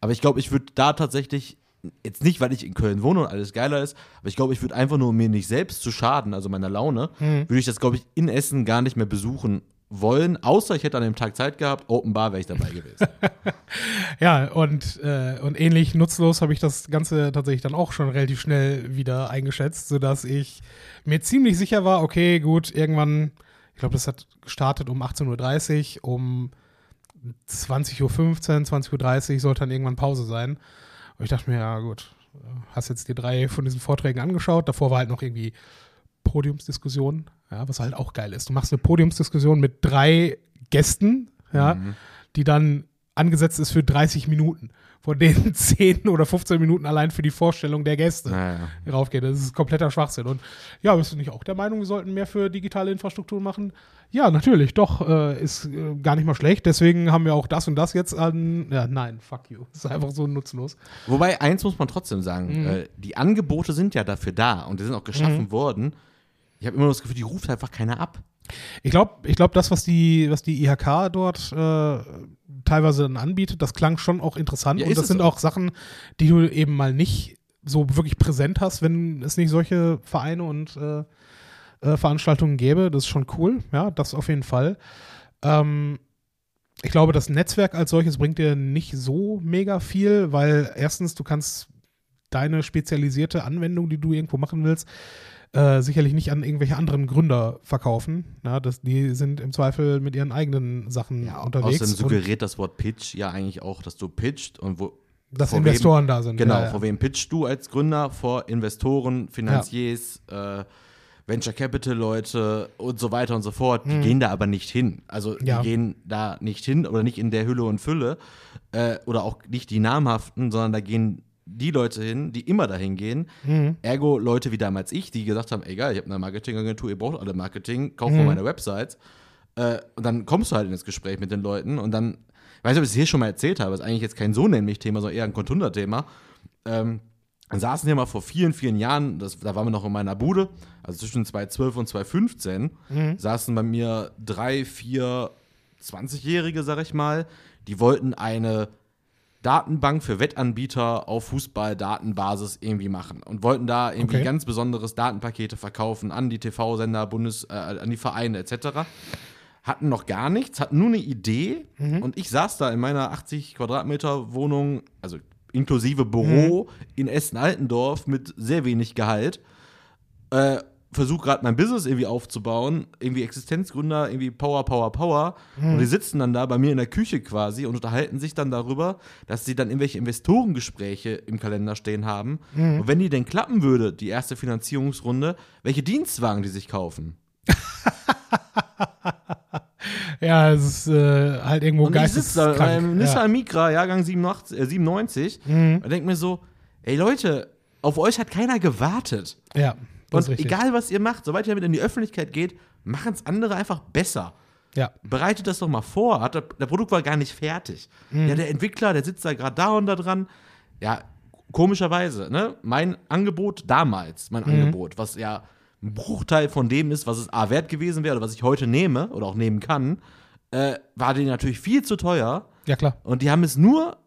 Aber ich glaube, ich würde da tatsächlich, jetzt nicht, weil ich in Köln wohne und alles geiler ist, aber ich glaube, ich würde einfach nur, um mir nicht selbst zu schaden, also meiner Laune, Mhm. würde ich das, glaube ich, in Essen gar nicht mehr besuchen wollen, außer ich hätte an dem Tag Zeit gehabt, Open Bar wäre ich dabei gewesen. Ja, und, äh, und ähnlich nutzlos habe ich das Ganze tatsächlich dann auch schon relativ schnell wieder eingeschätzt, sodass ich mir ziemlich sicher war, okay, gut, irgendwann, ich glaube, das hat gestartet um 18.30 Uhr, um 20.15 Uhr, 20.30 Uhr sollte dann irgendwann Pause sein. Und ich dachte mir, ja gut, hast jetzt die drei von diesen Vorträgen angeschaut, davor war halt noch irgendwie Podiumsdiskussion, ja, was halt auch geil ist. Du machst eine Podiumsdiskussion mit drei Gästen, ja, die dann angesetzt ist für 30 Minuten, von denen 10 oder 15 Minuten allein für die Vorstellung der Gäste naja. raufgeht. Das ist kompletter Schwachsinn. Und ja, bist du nicht auch der Meinung, wir sollten mehr für digitale Infrastruktur machen? Ja, natürlich, doch, äh, ist äh, gar nicht mal schlecht. Deswegen haben wir auch das und das jetzt an. Ja, nein, fuck you. Das ist einfach so nutzlos. Wobei, eins muss man trotzdem sagen, Mhm. äh, die Angebote sind ja dafür da und die sind auch geschaffen worden. Ich habe immer das Gefühl, die ruft einfach keiner ab. Ich glaube, ich glaub, das, was die, was die IHK dort äh, teilweise dann anbietet, das klang schon auch interessant. Ja, und das sind auch. auch Sachen, die du eben mal nicht so wirklich präsent hast, wenn es nicht solche Vereine und äh, äh, Veranstaltungen gäbe. Das ist schon cool, ja, das auf jeden Fall. Ähm, ich glaube, das Netzwerk als solches bringt dir nicht so mega viel, weil erstens, du kannst deine spezialisierte Anwendung, die du irgendwo machen willst, äh, sicherlich nicht an irgendwelche anderen Gründer verkaufen. Ja, das, die sind im Zweifel mit ihren eigenen Sachen Ja, unterwegs. außerdem suggeriert das Wort Pitch ja eigentlich auch, dass du pitcht und wo. dass Investoren da sind. Genau, ja, vor wem pitchst du als Gründer? Vor Investoren, Finanziers, äh, Venture Capital Leute und so weiter und so fort. Die gehen da aber nicht hin. Also Mhm. Die gehen da nicht hin oder nicht in der Hülle und Fülle äh, oder auch nicht die namhaften, sondern da gehen die Leute hin, die immer dahin gehen. Mhm. Ergo Leute wie damals ich, die gesagt haben, egal, ich habe eine Marketingagentur, ihr braucht alle Marketing, kauft Mhm. mal meine Websites. Äh, und dann kommst du halt in das Gespräch mit den Leuten und dann, ich weiß nicht, ob ich es hier schon mal erzählt habe, ist eigentlich jetzt kein so nämlich Thema, sondern eher ein Kontunder-Thema. Ähm, dann saßen wir mal vor vielen, vielen Jahren, das, da waren wir noch in meiner Bude, also zwischen 2012 und 2015, saßen bei mir drei, vier 20-Jährige, sag ich mal, die wollten eine Datenbank für Wettanbieter auf Fußball-Datenbasis irgendwie machen und wollten da irgendwie Okay. ganz besonderes Datenpakete verkaufen an die TV-Sender, Bundes, äh, an die Vereine etc. Hatten noch gar nichts, hatten nur eine Idee und ich saß da in meiner 80 Quadratmeter Wohnung, also inklusive Büro in Essen-Altendorf mit sehr wenig Gehalt. Äh, versuche gerade mein Business irgendwie aufzubauen, irgendwie Existenzgründer, irgendwie Power, Power, Power. Und die sitzen dann da bei mir in der Küche quasi und unterhalten sich dann darüber, dass sie dann irgendwelche Investorengespräche im Kalender stehen haben. Und wenn die denn klappen würde, die erste Finanzierungsrunde, welche Dienstwagen die sich kaufen. Ja, es ist äh, halt irgendwo Und ich sitze da geisteskrank. beim Nissan Micra, Jahrgang 87, äh, 97 Mhm. und denke mir so, ey Leute, auf euch hat keiner gewartet. ja, ja, das Und egal, was ihr macht, sobald ihr damit in die Öffentlichkeit geht, machen es andere einfach besser. Ja, Bereitet das doch mal vor. Hat der, der Produkt war gar nicht fertig. Mhm. Ja, der Entwickler, der sitzt da gerade da und da dran. Ja, komischerweise, ne? Mein Angebot damals, mein Mhm. Angebot, was ja ein Bruchteil von dem ist, was es A wert gewesen wäre oder was ich heute nehme oder auch nehmen kann, äh, war denen natürlich viel zu teuer. ja klar. Und die haben es nur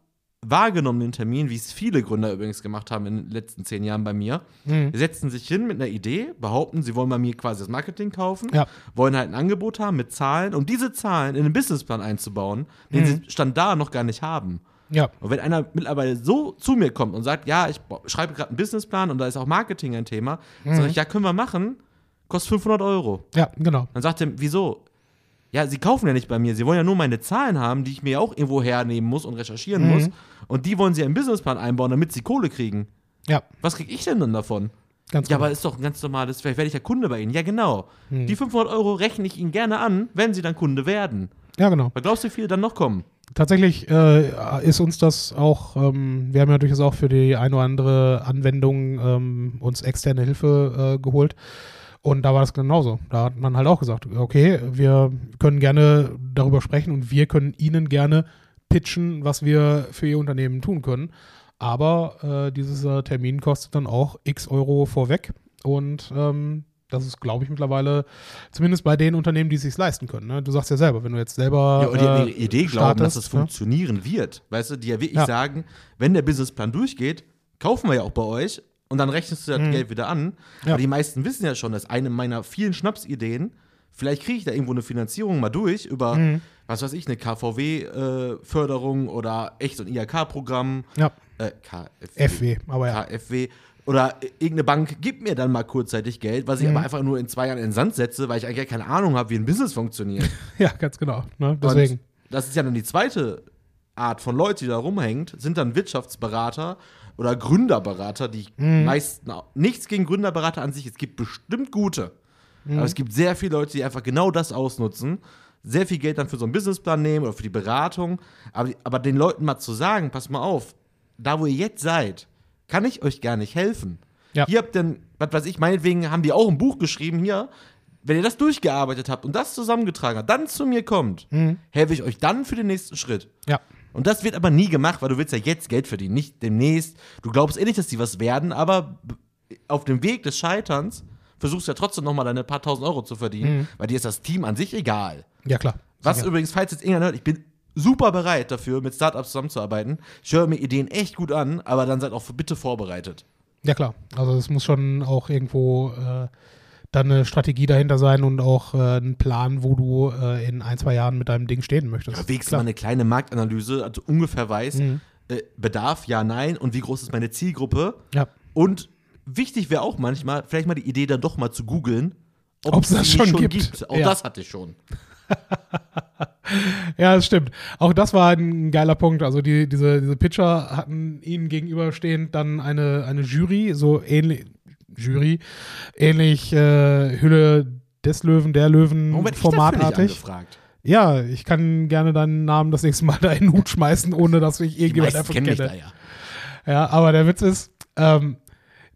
wahrgenommen, den Termin, wie es viele Gründer übrigens gemacht haben in den letzten zehn Jahren bei mir. Mhm. Setzen sich hin mit einer Idee, behaupten, sie wollen bei mir quasi das Marketing kaufen, Ja. wollen halt ein Angebot haben mit Zahlen, um diese Zahlen in den Businessplan einzubauen, den sie Stand da noch gar nicht haben. Ja, Und wenn einer mittlerweile so zu mir kommt und sagt, ja, ich schreibe gerade einen Businessplan und da ist auch Marketing ein Thema, sage ich, ja, können wir machen, kostet 500 Euro. ja, genau. Dann sagt er, wieso? Ja, sie kaufen ja nicht bei mir. Sie wollen ja nur meine Zahlen haben, die ich mir auch irgendwo hernehmen muss und recherchieren Mhm. muss. Und die wollen sie ja im Businessplan einbauen, damit sie Kohle kriegen. Ja, Was krieg ich denn dann davon? ganz Ja, genau. aber ist doch ein ganz normales, vielleicht werde ich ja Kunde bei Ihnen. Ja, genau. Mhm. Die 500 Euro rechne ich Ihnen gerne an, wenn Sie dann Kunde werden. Ja, genau. Was glaubst du, wie viele dann noch kommen? Tatsächlich äh, ist uns das auch, ähm, wir haben ja durchaus auch für die eine oder andere Anwendung ähm, uns externe Hilfe äh, geholt. Und da war das genauso. Da hat man halt auch gesagt, okay, wir können gerne darüber sprechen und wir können Ihnen gerne pitchen, was wir für Ihr Unternehmen tun können. Aber äh, dieser Termin kostet dann auch x Euro vorweg. Und ähm, das ist, glaube ich, mittlerweile, zumindest bei den Unternehmen, die es sich leisten können. Ne? Du sagst ja selber, wenn du jetzt selber. Ja, und die äh, Idee glauben, dass startest, es ne? funktionieren wird. Weißt du, die ja wirklich Ja. sagen, wenn der Businessplan durchgeht, kaufen wir ja auch bei euch und dann rechnest du das Geld wieder an. Ja. Aber die meisten wissen ja schon, dass eine meiner vielen Schnapsideen, vielleicht kriege ich da irgendwo eine Finanzierung mal durch über, Mhm. was weiß ich, eine KVW-Förderung oder echt so ein IHK-Programm. Ja, Äh, KfW. FW, aber ja. KfW. Oder irgendeine Bank gibt mir dann mal kurzzeitig Geld, was ich Mhm. aber einfach nur in zwei Jahren in den Sand setze, weil ich eigentlich keine Ahnung habe, wie ein Business funktioniert. Ja, ganz genau. Ne? Deswegen. Und das ist ja dann die zweite Art von Leute, die da rumhängt, sind dann Wirtschaftsberater oder Gründerberater, die Mhm. meisten nichts gegen Gründerberater an sich. Es gibt bestimmt gute. Mhm. Aber es gibt sehr viele Leute, die einfach genau das ausnutzen, sehr viel Geld dann für so einen Businessplan nehmen oder für die Beratung. Aber, aber den Leuten mal zu sagen, pass mal auf, da wo ihr jetzt seid, kann ich euch gar nicht helfen. Ja. Hier habt ihr, was weiß ich, meinetwegen haben die auch ein Buch geschrieben hier. Wenn ihr das durchgearbeitet habt und das zusammengetragen habt, dann zu mir kommt, Mhm. helfe ich euch dann für den nächsten Schritt. Ja. Und das wird aber nie gemacht, weil du willst ja jetzt Geld verdienen, nicht demnächst. Du glaubst eh nicht, dass die was werden, aber auf dem Weg des Scheiterns versuchst du ja trotzdem noch mal deine paar tausend Euro zu verdienen, weil dir ist das Team an sich egal. Ja, klar. Was Sicher. übrigens, falls jetzt irgendjemand hört, ich bin super bereit dafür, mit Startups zusammenzuarbeiten. Ich höre mir Ideen echt gut an, aber dann seid auch bitte vorbereitet. Ja, klar. Also es muss schon auch irgendwo äh, dann eine Strategie dahinter sein und auch äh, ein Plan, wo du äh, in ein, zwei Jahren mit deinem Ding stehen möchtest. Aber wenigstens mal eine kleine Marktanalyse, also ungefähr weiß, Mhm. äh, Bedarf, ja, nein und wie groß ist meine Zielgruppe. Ja. Und wichtig wäre auch manchmal, vielleicht mal die Idee dann doch mal zu googeln, Ob's das sie schon nicht gibt. Auch Ja. das hatte ich schon. Ja, das stimmt. Auch das war ein geiler Punkt. Also die, diese, diese Pitcher hatten ihnen gegenüberstehend dann eine, eine Jury, so ähnlich, Jury, ähnlich äh, Hülle des Löwen, der Löwen, Warum formatartig. Ja, ich kann gerne deinen Namen das nächste Mal da in den Hut schmeißen, ohne dass ich irgendjemand davon kenne. da ja. Ja, aber der Witz ist, ähm,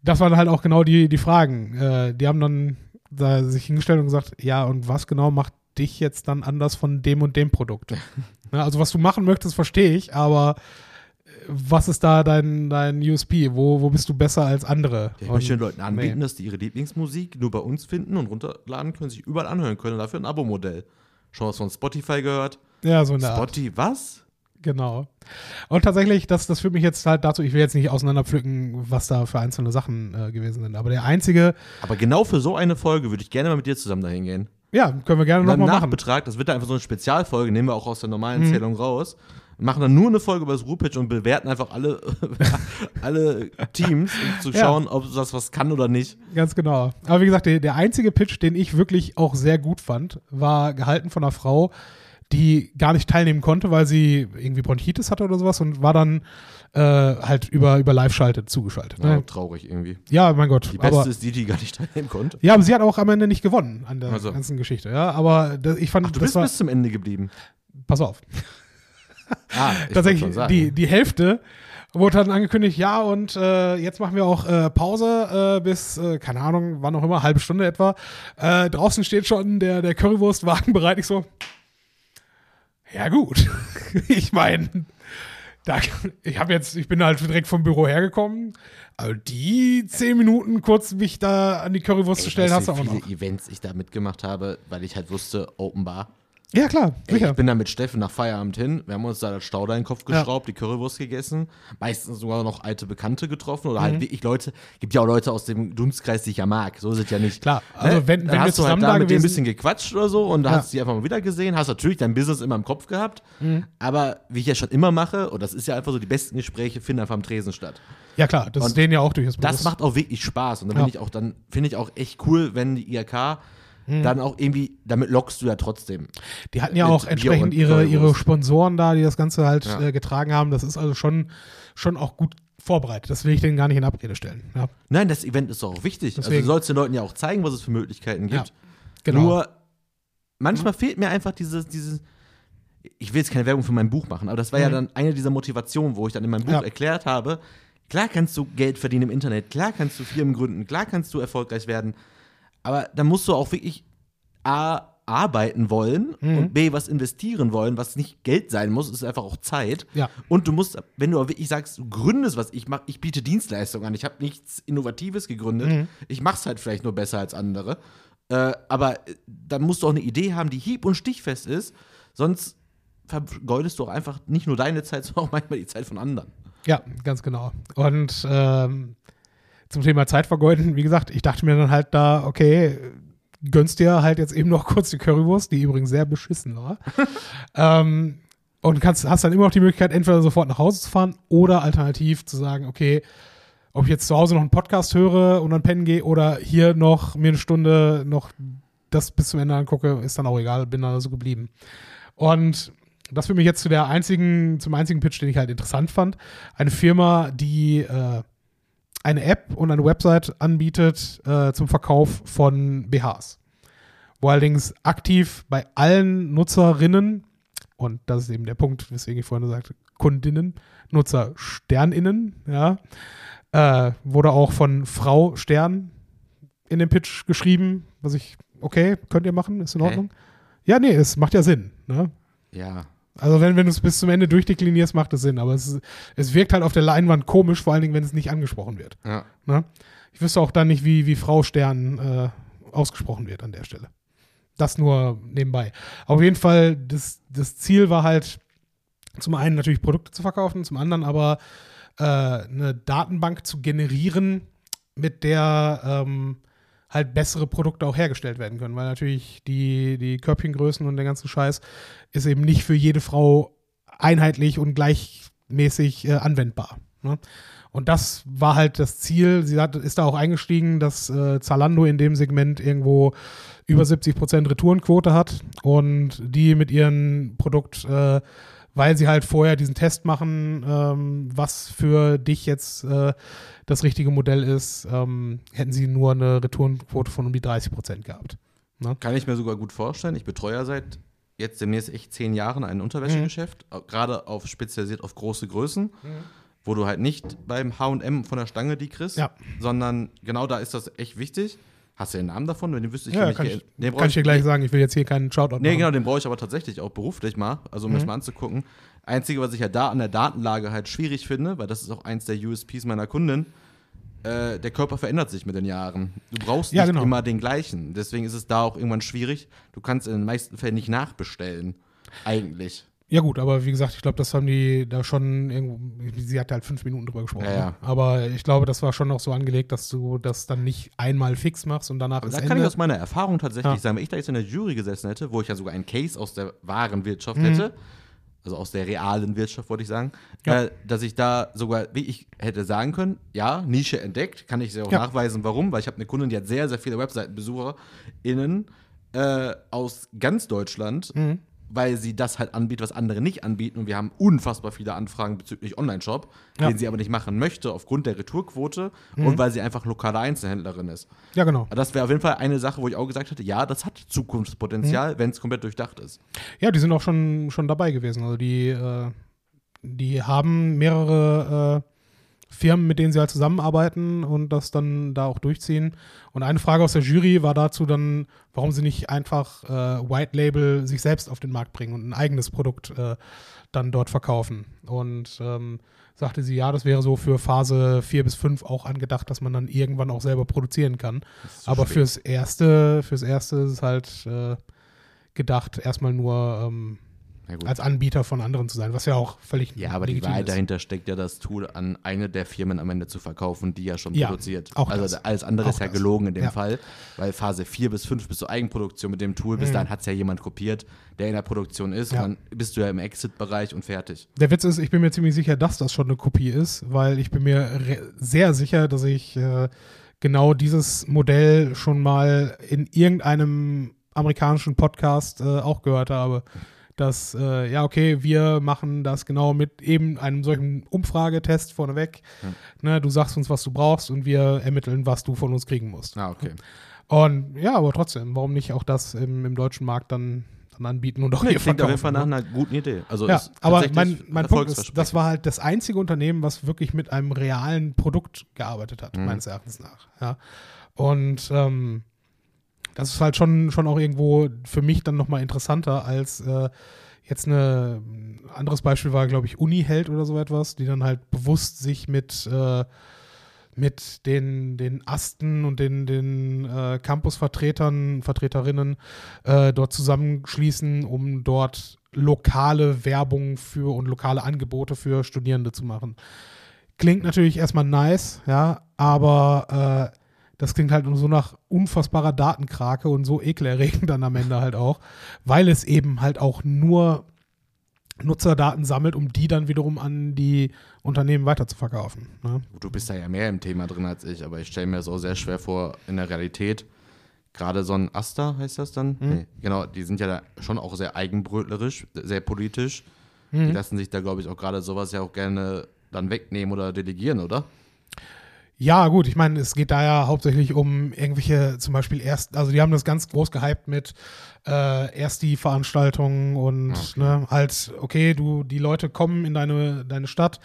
das waren halt auch genau die, die Fragen. Äh, die haben dann da sich hingestellt und gesagt, ja, und was genau macht dich jetzt dann anders von dem und dem Produkt? ja, also was du machen möchtest, verstehe ich, aber was ist da dein, dein USP? Wo, wo bist du besser als andere? Ja, ich möchte den Leuten anbieten, nee. dass die ihre Lieblingsmusik nur bei uns finden und runterladen können, sich überall anhören können. Und dafür ein Abo-Modell. Schon was von Spotify gehört. Ja, so Art. Spotify, was? Genau. Und tatsächlich, das, das führt mich jetzt halt dazu, ich will jetzt nicht auseinanderpflücken, was da für einzelne Sachen äh, gewesen sind. Aber der einzige, Aber genau für so eine Folge würde ich gerne mal mit dir zusammen dahin gehen. ja, können wir gerne nochmal machen. Nachbetrag, das wird dann einfach so eine Spezialfolge, nehmen wir auch aus der normalen Mhm. Zählung raus. Machen dann nur eine Folge über das Ruhrpitch und bewerten einfach alle, alle Teams, um zu Ja. schauen, ob das was kann oder nicht. Ganz genau. Aber wie gesagt, der, der einzige Pitch, den ich wirklich auch sehr gut fand, war gehalten von einer Frau, die gar nicht teilnehmen konnte, weil sie irgendwie Bronchitis hatte oder sowas und war dann äh, halt über, über Live-Schalte zugeschaltet. Ja, Ne? traurig irgendwie. Ja, mein Gott. Die beste aber, ist die, die gar nicht teilnehmen konnte. ja, aber sie hat auch am Ende nicht gewonnen an der Also. ganzen Geschichte. Ja, aber das, ich fand, Ach, du das bist war, bis zum Ende geblieben. pass auf, Ah, ich tatsächlich die, die Hälfte wurde dann angekündigt, ja, und äh, jetzt machen wir auch äh, Pause äh, bis, äh, keine Ahnung, wann auch immer, halbe Stunde etwa. Äh, draußen steht schon der, der Currywurstwagen bereit. Ich so, ja gut. ich meine, da, ich habe jetzt, ich bin halt direkt vom Büro hergekommen. Also die zehn Minuten kurz mich da an die Currywurst Ey, zu stellen, hast du wie auch viele noch. Events ich da mitgemacht habe, weil ich halt wusste, Open Bar. Ja, klar, sicher. ich bin da mit Steffen nach Feierabend hin. Wir haben uns da das Stauder in den Kopf Ja. geschraubt, die Currywurst gegessen. Meistens sogar noch alte Bekannte getroffen oder Mhm. halt wirklich Leute. Gibt ja auch Leute aus dem Dunstkreis, die ich ja mag. So ist es ja nicht. Klar, also wenn- Dann wenn wir hast du halt zusammen da da mit denen ein bisschen gequatscht oder so und Ja. hast die einfach mal wieder gesehen. Hast natürlich dein Business immer im Kopf gehabt. Mhm. Aber wie ich ja schon immer mache, und das ist ja einfach so, die besten Gespräche finden einfach am Tresen statt. ja, klar, das ist Und denen ja auch durchaus Das bewusst. macht auch wirklich Spaß. Und dann Ja. finde ich auch, dann finde ich auch echt cool, wenn die IRK Mhm. dann auch irgendwie, damit lockst du ja trotzdem. Die hatten ja auch entsprechend ihre, ihre. Sponsoren da, die das Ganze halt Ja. äh, getragen haben. Das ist also schon, schon auch gut vorbereitet. Das will ich denen gar nicht in Abrede stellen. Ja, Nein, das Event ist doch auch wichtig. Also Deswegen- du sollst den Leuten ja auch zeigen, was es für Möglichkeiten gibt. Ja, genau. Mhm. Nur manchmal fehlt mir einfach dieses, dieses, ich will jetzt keine Werbung für mein Buch machen, aber das war ja Mhm. dann eine dieser Motivationen, wo ich dann in meinem Buch Ja. erklärt habe, klar kannst du Geld verdienen im Internet, klar kannst du Firmen gründen, klar kannst du erfolgreich werden, aber dann musst du auch wirklich A, arbeiten wollen Mhm. und B, was investieren wollen, was nicht Geld sein muss, ist einfach auch Zeit. Ja. Und du musst, wenn du wirklich sagst, du gründest was, ich mache, ich biete Dienstleistungen an, ich habe nichts Innovatives gegründet, Mhm. ich mache es halt vielleicht nur besser als andere. Äh, aber äh, dann musst du auch eine Idee haben, die hieb- und stichfest ist, sonst vergeudest du auch einfach nicht nur deine Zeit, sondern auch manchmal die Zeit von anderen. Ja, ganz genau. Und ähm, zum Thema Zeitvergeuden, wie gesagt, ich dachte mir dann halt da, okay, gönnst dir halt jetzt eben noch kurz die Currywurst, die übrigens sehr beschissen war. ähm, und kannst, hast dann immer noch die Möglichkeit, entweder sofort nach Hause zu fahren oder alternativ zu sagen, okay, ob ich jetzt zu Hause noch einen Podcast höre und dann pennen gehe oder hier noch mir eine Stunde noch das bis zum Ende angucke, ist dann auch egal, bin dann so geblieben. Und das führt mich jetzt zu der einzigen, zum einzigen Pitch, den ich halt interessant fand. Eine Firma, die äh, eine App und eine Website anbietet äh, zum Verkauf von BHs. Wo allerdings aktiv bei allen Nutzerinnen, und das ist eben der Punkt, weswegen ich vorhin sagte, Kundinnen, Nutzer SternInnen, ja, äh, wurde auch von Frau Stern in dem Pitch geschrieben, was ich, okay, könnt ihr machen, ist in Hä? Ordnung. Ja, nee, es macht ja Sinn. Ne? Ja. Also wenn, wenn du es bis zum Ende durchdeklinierst, macht es Sinn. Aber es, es wirkt halt auf der Leinwand komisch, vor allen Dingen, wenn es nicht angesprochen wird. ja. Ne? Ich wüsste auch dann nicht, wie, wie Frau Stern äh, ausgesprochen wird an der Stelle. Das nur nebenbei. Auf jeden Fall, das, das Ziel war halt, zum einen natürlich Produkte zu verkaufen, zum anderen aber äh, eine Datenbank zu generieren, mit der ähm, halt bessere Produkte auch hergestellt werden können, weil natürlich die, die Körbchengrößen und der ganze Scheiß ist eben nicht für jede Frau einheitlich und gleichmäßig äh, anwendbar. Ne? Und das war halt das Ziel. Sie hat, ist da auch eingestiegen, dass äh, Zalando in dem Segment irgendwo über 70 Prozent Retourenquote hat und die mit ihrem Produkt, äh, weil sie halt vorher diesen Test machen, ähm, was für dich jetzt äh, das richtige Modell ist, ähm, hätten sie nur eine Retourenquote von um die 30 Prozent gehabt. Ne? Kann ich mir sogar gut vorstellen. Ich betreue ja seit jetzt demnächst echt zehn Jahren ein Unterwäschegeschäft, mhm. gerade auf spezialisiert auf große Größen. Mhm wo du halt nicht beim HM von der Stange die kriegst, ja. sondern genau da ist das echt wichtig. Hast du den Namen davon? Den wüsste ich ja, kann, ich, den kann ich dir gleich sagen. Ich will jetzt hier keinen Shoutout Nee, machen. genau, den brauche ich aber tatsächlich auch beruflich mal, also um mhm. das mal anzugucken. Einzige, was ich ja da an der Datenlage halt schwierig finde, weil das ist auch eins der USPs meiner Kundin, äh, der Körper verändert sich mit den Jahren. Du brauchst nicht ja, genau. immer den gleichen. Deswegen ist es da auch irgendwann schwierig. Du kannst in den meisten Fällen nicht nachbestellen. Eigentlich. Ja, gut, aber wie gesagt, ich glaube, das haben die da schon irgendwo. Sie hat halt fünf Minuten drüber gesprochen. Ja, ja. Aber ich glaube, das war schon noch so angelegt, dass du das dann nicht einmal fix machst und danach. Aber da kann Ende. ich aus meiner Erfahrung tatsächlich ja. sagen, wenn ich da jetzt in der Jury gesessen hätte, wo ich ja sogar einen Case aus der wahren Wirtschaft mhm. hätte, also aus der realen Wirtschaft, wollte ich sagen, äh, dass ich da sogar, wie ich hätte sagen können, ja, Nische entdeckt, kann ich sehr auch nachweisen, warum, weil ich habe eine Kundin, die hat sehr, sehr viele Webseitenbesucherinnen äh, aus ganz Deutschland. Mhm weil sie das halt anbietet, was andere nicht anbieten. Und wir haben unfassbar viele Anfragen bezüglich Online-Shop, ja. den sie aber nicht machen möchte, aufgrund der Retourquote mhm. und weil sie einfach lokale Einzelhändlerin ist. Ja, genau. Das wäre auf jeden Fall eine Sache, wo ich auch gesagt hätte, ja, das hat Zukunftspotenzial, mhm. wenn es komplett durchdacht ist. Ja, die sind auch schon, schon dabei gewesen. Also die, äh, die haben mehrere äh, Firmen, mit denen sie halt zusammenarbeiten und das dann da auch durchziehen. Und eine Frage aus der Jury war dazu dann, warum sie nicht einfach äh, White Label sich selbst auf den Markt bringen und ein eigenes Produkt äh, dann dort verkaufen. Und ähm, sagte sie, ja, das wäre so für Phase 4 bis 5 auch angedacht, dass man dann irgendwann auch selber produzieren kann. Aber spät. fürs Erste, fürs Erste ist es halt äh, gedacht, erstmal nur ähm, als Anbieter von anderen zu sein, was ja auch völlig Ja, aber die Wahrheit ist. dahinter steckt ja das Tool an eine der Firmen am Ende zu verkaufen, die ja schon ja, produziert. Auch also das. alles andere auch ist ja das. gelogen in dem ja. Fall, weil Phase 4 bis 5 bis zur Eigenproduktion mit dem Tool, bis mhm. dahin hat es ja jemand kopiert, der in der Produktion ist, ja. dann bist du ja im Exit-Bereich und fertig. Der Witz ist, ich bin mir ziemlich sicher, dass das schon eine Kopie ist, weil ich bin mir sehr sicher, dass ich äh, genau dieses Modell schon mal in irgendeinem amerikanischen Podcast äh, auch gehört habe dass, äh, ja, okay, wir machen das genau mit eben einem solchen Umfragetest vorneweg. Ja. Ne, du sagst uns, was du brauchst und wir ermitteln, was du von uns kriegen musst. Ah, okay. Und ja, aber trotzdem, warum nicht auch das im, im deutschen Markt dann, dann anbieten und auch nee, klingt auf jeden Fall nach ne? einer guten Idee. Also ja, aber mein, mein Punkt ist, das war halt das einzige Unternehmen, was wirklich mit einem realen Produkt gearbeitet hat, mhm. meines Erachtens nach. Ja. Und ähm, das ist halt schon, schon auch irgendwo für mich dann nochmal interessanter als äh, jetzt ein anderes Beispiel war, glaube ich, Uniheld oder so etwas, die dann halt bewusst sich mit, äh, mit den, den Asten und den, den äh, Campusvertretern, Vertreterinnen äh, dort zusammenschließen, um dort lokale Werbung für und lokale Angebote für Studierende zu machen. Klingt natürlich erstmal nice, ja, aber äh, das klingt halt so nach unfassbarer Datenkrake und so ekelerregend dann am Ende halt auch, weil es eben halt auch nur Nutzerdaten sammelt, um die dann wiederum an die Unternehmen weiterzuverkaufen. Ne? Du bist da ja mehr im Thema drin als ich, aber ich stelle mir das auch sehr schwer vor in der Realität. Gerade so ein Asta heißt das dann? Mhm. Nee, genau, die sind ja da schon auch sehr eigenbrötlerisch, sehr politisch. Mhm. Die lassen sich da, glaube ich, auch gerade sowas ja auch gerne dann wegnehmen oder delegieren, oder? Ja, gut, ich meine, es geht da ja hauptsächlich um irgendwelche, zum Beispiel erst, also die haben das ganz groß gehypt mit äh, erst die Veranstaltungen und okay. ne, halt, okay, du, die Leute kommen in deine, deine Stadt,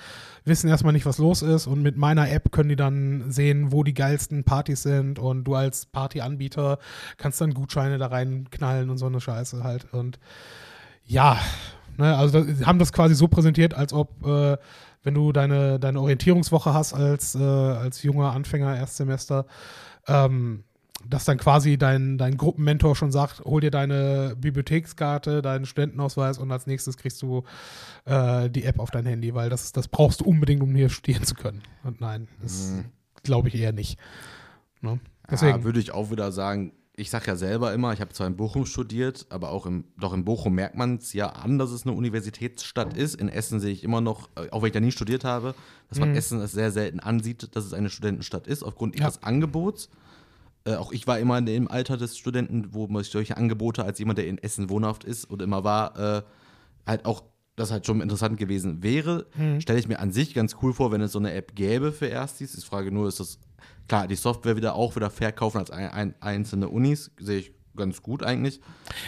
wissen erstmal nicht, was los ist und mit meiner App können die dann sehen, wo die geilsten Partys sind und du als Partyanbieter kannst dann Gutscheine da reinknallen und so eine Scheiße halt. Und ja, ne, also das, haben das quasi so präsentiert, als ob äh, wenn du deine, deine Orientierungswoche hast als, äh, als junger Anfänger, Erstsemester, ähm, dass dann quasi dein, dein Gruppenmentor schon sagt, hol dir deine Bibliothekskarte, deinen Studentenausweis und als nächstes kriegst du äh, die App auf dein Handy, weil das, das brauchst du unbedingt, um hier studieren zu können. Und nein, das mhm. glaube ich eher nicht. Ne? Deswegen. Ja, würde ich auch wieder sagen, ich sage ja selber immer, ich habe zwar in Bochum studiert, aber auch im, doch in Bochum merkt man es ja an, dass es eine Universitätsstadt ist. In Essen sehe ich immer noch, äh, auch wenn ich da nie studiert habe, dass man Essen es sehr selten ansieht, dass es eine Studentenstadt ist, aufgrund Mhm. Ja. ihres Angebots. Äh, auch ich war immer in dem Alter des Studenten, wo man solche Angebote als jemand, der in Essen wohnhaft ist und immer war, äh, halt auch das halt schon interessant gewesen wäre. Mhm. Stelle ich mir an sich ganz cool vor, wenn es so eine App gäbe für Erstis. Ich frage nur, ist das klar, die Software wieder auch wieder verkaufen als ein, ein, einzelne Unis, sehe ich ganz gut eigentlich.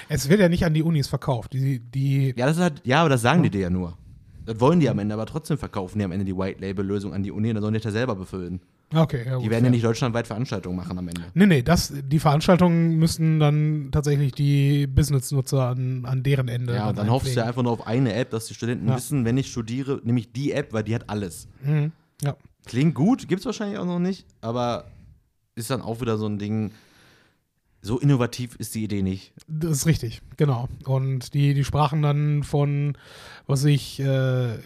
Es wird ja nicht an die Unis verkauft. Die, die, Ja, das ist halt, ja, aber das sagen die dir ja nur. Das wollen die am Ende aber trotzdem verkaufen, die am Ende die White-Label-Lösung an die Uni und dann sollen die das ja selber befüllen. okay, ja, gut, Die werden ja nicht deutschlandweit Veranstaltungen machen am Ende. Nee, nee, das, die Veranstaltungen müssten dann tatsächlich die Business-Nutzer an, an deren Ende. Ja, und dann hoffst du ja einfach nur auf eine App, dass die Studenten Ja. wissen, wenn ich studiere, nehme ich die App, weil die hat alles. Mhm. Ja. Klingt gut, gibt's wahrscheinlich auch noch nicht, aber ist dann auch wieder so ein Ding. So innovativ ist die Idee nicht. Das ist richtig, genau. Und die, die sprachen dann von, was ich, äh,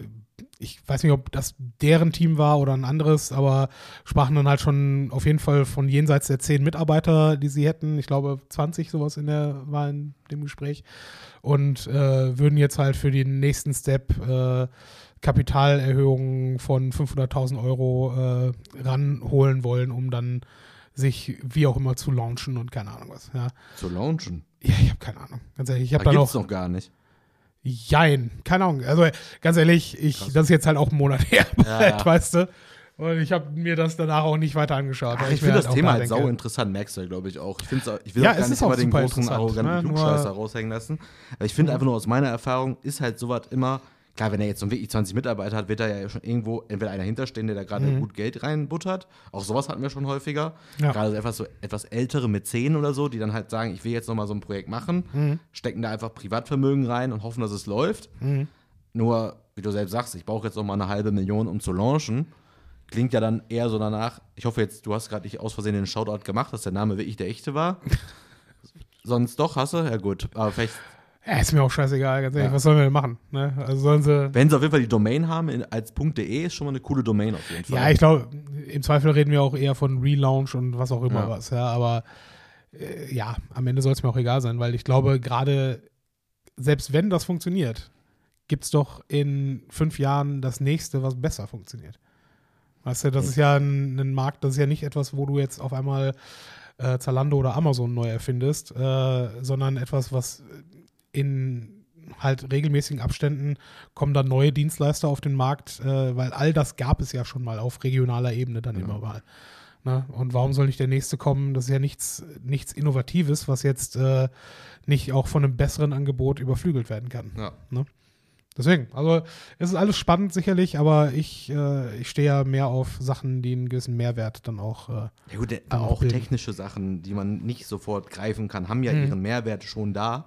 ich weiß nicht, ob das deren Team war oder ein anderes, aber sprachen dann halt schon auf jeden Fall von jenseits der zehn Mitarbeiter, die sie hätten. Ich glaube, 20 sowas in der, war in dem Gespräch. Und äh, würden jetzt halt für den nächsten Step äh, Kapitalerhöhungen von 500.000 Euro äh, ranholen wollen, um dann sich wie auch immer zu launchen und keine Ahnung was. Ja, Zu launchen. ja ich habe keine Ahnung. Ganz ehrlich, ich habe Da dann gibt's auch noch gar nicht. Jein, keine Ahnung. Also ganz ehrlich, ich, das ist jetzt halt auch ein Monat her, Ja, weißt du. Und ich habe mir das danach auch nicht weiter angeschaut. Ach, ich finde das auch Thema halt sau interessant, merkst du ja, glaube ich, auch. Ich, find's ich will Ja, auch gar es nicht immer den großen, arroganten ne? Klugscheißer raushängen lassen. Aber ich finde einfach nur aus meiner Erfahrung ist halt sowas immer, klar, wenn er jetzt so wirklich 20 Mitarbeiter hat, wird da ja schon irgendwo entweder einer hinterstehen, der da gerade gut Geld reinbuttert. Auch sowas hatten wir schon häufiger. Mhm. Ja. Gerade so etwas, so etwas ältere mit 10 oder so, die dann halt sagen, ich will jetzt nochmal so ein Projekt machen, Mhm. stecken da einfach Privatvermögen rein und hoffen, dass es läuft. Mhm. Nur, wie du selbst sagst, ich brauche jetzt noch mal eine halbe Million, um zu launchen. Klingt ja dann eher so danach. Ich hoffe jetzt, du hast gerade nicht aus Versehen den Shoutout gemacht, dass der Name wirklich der echte war. Sonst doch, hast du? Ja, gut. Aber vielleicht, Ja, ist mir auch scheißegal, ganz ehrlich. Ja. Was sollen wir denn machen? Ne? Also sollen sie. wenn sie auf jeden Fall die Domain haben, in, als .de ist schon mal eine coole Domain auf jeden Fall. Ja, ich glaube, im Zweifel reden wir auch eher von Relaunch und was auch immer Ja. was. Ja, aber äh, ja, am Ende soll es mir auch egal sein, weil ich glaube, gerade selbst wenn das funktioniert, gibt es doch in fünf Jahren das nächste, was besser funktioniert. Weißt du, das ist ja ein, ein Markt, das ist ja nicht etwas, wo du jetzt auf einmal äh, Zalando oder Amazon neu erfindest, äh, sondern etwas, was in halt regelmäßigen Abständen kommen dann neue Dienstleister auf den Markt, äh, weil all das gab es ja schon mal auf regionaler Ebene dann immer mal. Ne? Und warum soll nicht der nächste kommen? Das ist ja nichts, nichts Innovatives, was jetzt äh, nicht auch von einem besseren Angebot überflügelt werden kann. Ja. Deswegen, also es ist alles spannend sicherlich, aber ich, äh, ich stehe ja mehr auf Sachen, die einen gewissen Mehrwert dann auch. Äh, Ja gut, Dann auch bilden. technische Sachen, die man nicht sofort greifen kann, haben ja Mhm. ihren Mehrwert schon da.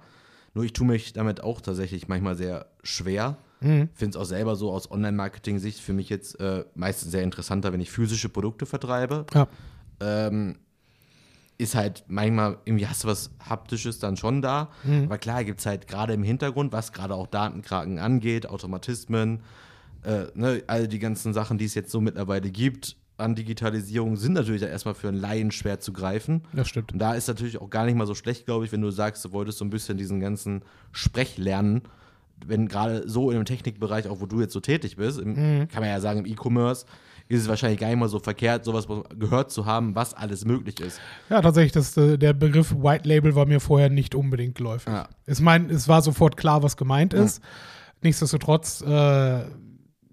Nur ich tue mich damit auch tatsächlich manchmal sehr schwer. Mhm. Finde es auch selber so aus Online-Marketing-Sicht für mich jetzt äh, meistens sehr interessanter, wenn ich physische Produkte vertreibe. ja. ähm, ist halt manchmal, irgendwie hast du was Haptisches dann schon da. Mhm. Aber klar gibt es halt gerade im Hintergrund, was gerade auch Datenkraken angeht, Automatismen, äh, ne, all die ganzen Sachen, die es jetzt so mittlerweile gibt an Digitalisierung, sind natürlich dann erstmal für einen Laien schwer zu greifen. Das stimmt. Und da ist natürlich auch gar nicht mal so schlecht, glaube ich, wenn du sagst, du wolltest so ein bisschen diesen ganzen Sprech lernen. Wenn gerade so im Technikbereich, auch wo du jetzt so tätig bist, im, Mhm. kann man ja sagen, im E-Commerce, ist es wahrscheinlich gar nicht mal so verkehrt, sowas gehört zu haben, was alles möglich ist. Ja, tatsächlich, das, äh, der Begriff White Label war mir vorher nicht unbedingt geläufig. Ja. Es, mein, es war sofort klar, was gemeint ist. Nichtsdestotrotz, äh,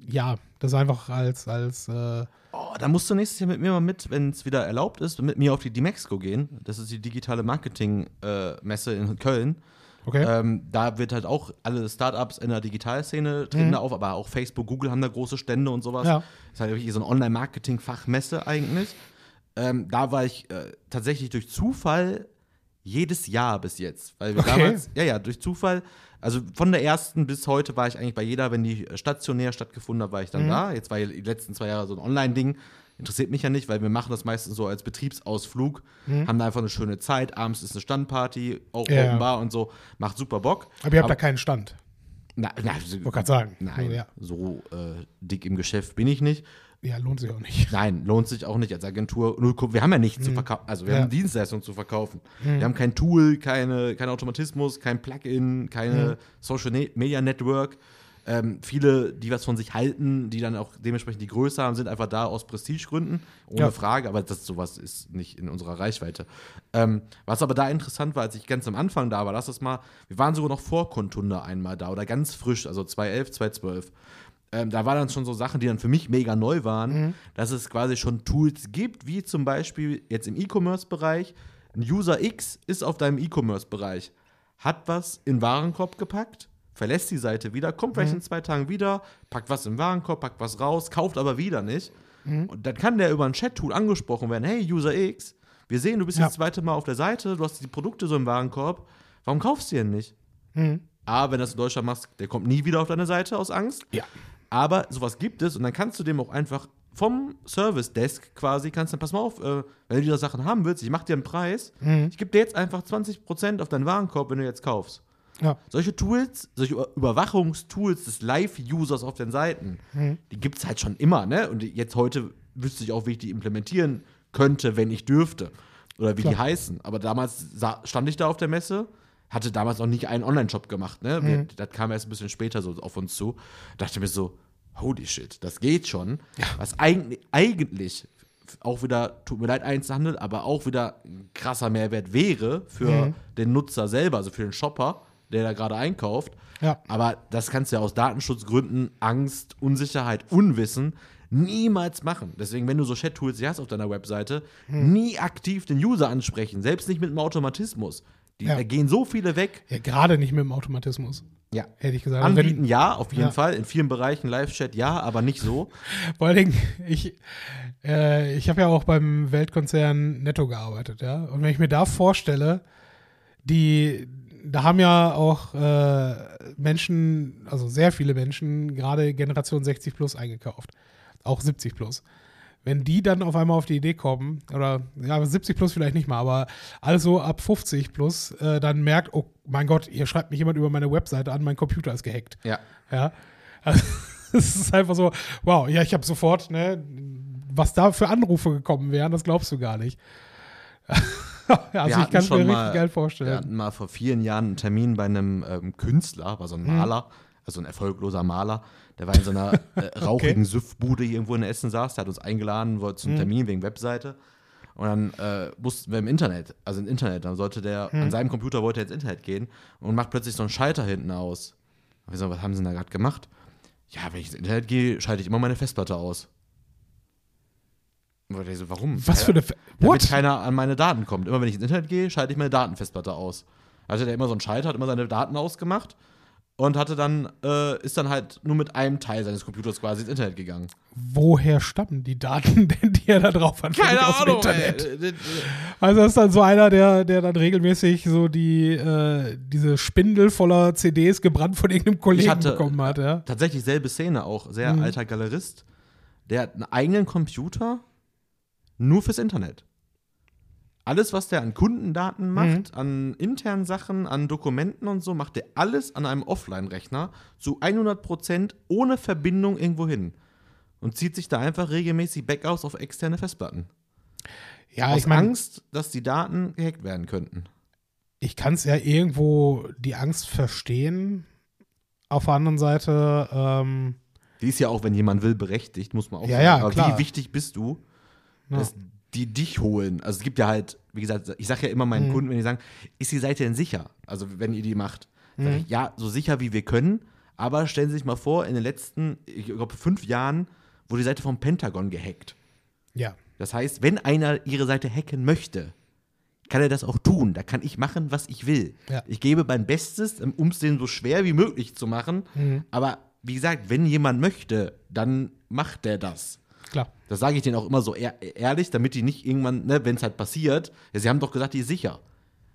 ja, das einfach als, als äh, Oh, da musst du nächstes Jahr mit mir mal mit, wenn es wieder erlaubt ist, mit mir auf die Dimexco gehen. Das ist die digitale Marketing-Messe in Köln. okay. Ähm, da wird halt auch alle Startups in der Digitalszene treten da auf, aber auch Facebook, Google haben da große Stände und sowas. Mhm. Ja. Ist halt wirklich so eine Online-Marketing-Fachmesse eigentlich. Ähm, da war ich äh, tatsächlich durch Zufall jedes Jahr bis jetzt. Weil wir Okay. damals, ja, ja, durch Zufall, also von der ersten bis heute war ich eigentlich bei jeder, wenn die stationär stattgefunden hat, war ich dann Mhm. da. Jetzt war die letzten zwei Jahre so ein Online-Ding. Interessiert mich ja nicht, weil wir machen das meistens so als Betriebsausflug, haben da einfach eine schöne Zeit. Abends ist eine Standparty, auch Mhm. Ja. Open Bar und so. Macht super Bock. aber ihr habt da aber- keinen Stand. Na, na, Wollte gerade sagen. nein, Ja. so äh, dick im Geschäft bin ich nicht. Ja, lohnt sich auch nicht. Nein, lohnt sich auch nicht als Agentur. Wir haben ja nichts zu verkaufen. Also wir Mhm. Ja. haben Dienstleistungen zu verkaufen. Wir haben kein Tool, keine, kein Automatismus, kein Plugin, keine Mhm. Social Ne- Media Network. Ähm, viele, die was von sich halten, die dann auch dementsprechend die Größe haben, sind einfach da aus Prestigegründen, ohne Ja. Frage, aber das sowas ist nicht in unserer Reichweite. Ähm, was aber da interessant war, als ich ganz am Anfang da war, lass es mal, wir waren sogar noch vor Kuntunde einmal da oder ganz frisch, also 2011, 2012 ähm, da waren dann schon so Sachen, die dann für mich mega neu waren, dass es quasi schon Tools gibt, wie zum Beispiel jetzt im E-Commerce-Bereich. Ein User X ist auf deinem E-Commerce-Bereich, hat was in den Warenkorb gepackt, verlässt die Seite wieder, kommt vielleicht in zwei Tagen wieder, packt was im Warenkorb, packt was raus, kauft aber wieder nicht. Und dann kann der über ein Chat-Tool angesprochen werden: Hey, User X, wir sehen, du bist Ja. jetzt das zweite Mal auf der Seite, du hast die Produkte so im Warenkorb, warum kaufst du denn nicht? Mhm. A, wenn du das in Deutschland machst, der kommt nie wieder auf deine Seite aus Angst. Ja. Aber sowas gibt es und dann kannst du dem auch einfach vom Service Desk quasi, kannst dann, pass mal auf, äh, wenn du diese Sachen haben willst, ich mach dir einen Preis, Mhm. ich gebe dir jetzt einfach 20% auf deinen Warenkorb, wenn du jetzt kaufst. Ja. Solche Tools, solche Über- Überwachungstools des Live-Users auf den Seiten, Mhm. die gibt es halt schon immer, ne? Und jetzt heute wüsste ich auch, wie ich die implementieren könnte, wenn ich dürfte. Oder wie die Klar. heißen. Aber damals stand ich da auf der Messe, hatte damals noch nicht einen Online-Shop gemacht, ne? Wir, Mhm. das kam erst ein bisschen später so auf uns zu. Dachte mir so, holy shit, das geht schon. Was eigentlich, eigentlich auch wieder, tut mir leid, Einzelhandel, aber auch wieder ein krasser Mehrwert wäre für Mhm. den Nutzer selber, also für den Shopper, der da gerade einkauft. Ja. Aber das kannst du ja aus Datenschutzgründen, Angst, Unsicherheit, Unwissen niemals machen. Deswegen, wenn du so Chat-Tools hast auf deiner Webseite, Hm. nie aktiv den User ansprechen, selbst nicht mit einem Automatismus. Die, Ja. Da gehen so viele weg. Ja, gerade nicht mit dem Automatismus, Ja. hätte ich gesagt. Also wenn- Anbieten ja, auf jeden Ja. Fall. In vielen Bereichen Live-Chat ja, aber nicht so. Vor allen Dingen, ich, äh, ich habe ja auch beim Weltkonzern Netto gearbeitet, ja. Und wenn ich mir da vorstelle, die, da haben ja auch äh, Menschen, also sehr viele Menschen, gerade Generation 60 plus eingekauft. Auch 70 plus. Wenn die dann auf einmal auf die Idee kommen, oder ja, 70 plus vielleicht nicht mal, aber alles so ab 50 plus, äh, dann merkt, oh mein Gott, hier schreibt mich jemand über meine Webseite an, mein Computer ist gehackt. Ja. Ja. Also, es ist einfach so, wow, ja, ich habe sofort, ne, was da für Anrufe gekommen wären, das glaubst du gar nicht. also ich kann es mir schon richtig mal- geil Wir vorstellen. hatten mal vor vielen Jahren einen Termin bei einem ähm, Künstler, war so ein Mhm. Also ein erfolgloser Maler. Der war in so einer äh, rauchigen Süffbude hier irgendwo in Essen saß. Der hat uns eingeladen, wollte Mhm. zum Termin wegen Webseite. Und dann äh, mussten wir im Internet, also im Internet, dann sollte der, Mhm. an seinem Computer wollte er ins Internet gehen und macht plötzlich so einen Schalter hinten aus. Und wir so, was haben sie denn da gerade gemacht? Ja, wenn ich ins Internet gehe, schalte ich immer meine Festplatte aus. Und ich so, warum? Was für eine. F damit What? keiner an meine Daten kommt. Immer wenn ich ins Internet gehe, schalte ich meine Datenfestplatte aus. Also der immer so einen Schalter, hat immer seine Daten ausgemacht und hatte dann, äh, ist dann halt nur mit einem Teil seines Computers quasi ins Internet gegangen. Woher stammen die Daten denn, die er da drauf hat? Wirklich aus dem Internet. ey. Also das ist dann so einer, der, der dann regelmäßig so die, äh, diese Spindel voller CDs gebrannt von irgendeinem Kollegen hatte- bekommen hat, ja. Tatsächlich selbe Szene auch, sehr Mhm. alter Galerist. Der hat einen eigenen Computer nur fürs Internet. Alles, was der an Kundendaten macht, Mhm. an internen Sachen, an Dokumenten und so, macht der alles an einem Offline-Rechner zu 100% ohne Verbindung irgendwo hin. Und zieht sich da einfach regelmäßig Backups auf externe Festplatten. Ja, Aus ich meine, Angst, dass die Daten gehackt werden könnten. ich kann es ja irgendwo die Angst verstehen. Auf der anderen Seite, ähm, Die ist ja auch, wenn jemand will, berechtigt, muss man auch Ja, ja, Aber klar. wie wichtig bist du, Ja. dass die dich holen? Also es gibt ja halt, wie gesagt, ich sage ja immer Mhm. meinen Kunden, wenn die sagen, ist die Seite denn sicher? Also wenn ihr die macht. Mhm. ich, ja, so sicher wie wir können, aber stellen Sie sich mal vor, in den letzten, ich glaube, fünf Jahren wurde die Seite vom Pentagon gehackt. ja. Das heißt, wenn einer ihre Seite hacken möchte, kann er das auch tun. Da kann ich machen, was ich will. Ja. Ich gebe mein Bestes, um es denen so schwer wie möglich zu machen. Mhm. Aber wie gesagt, wenn jemand möchte, dann macht der das. Klar. Das sage ich denen auch immer so ehr ehrlich, damit die nicht irgendwann, ne, wenn es halt passiert, ja, sie haben doch gesagt, die ist sicher.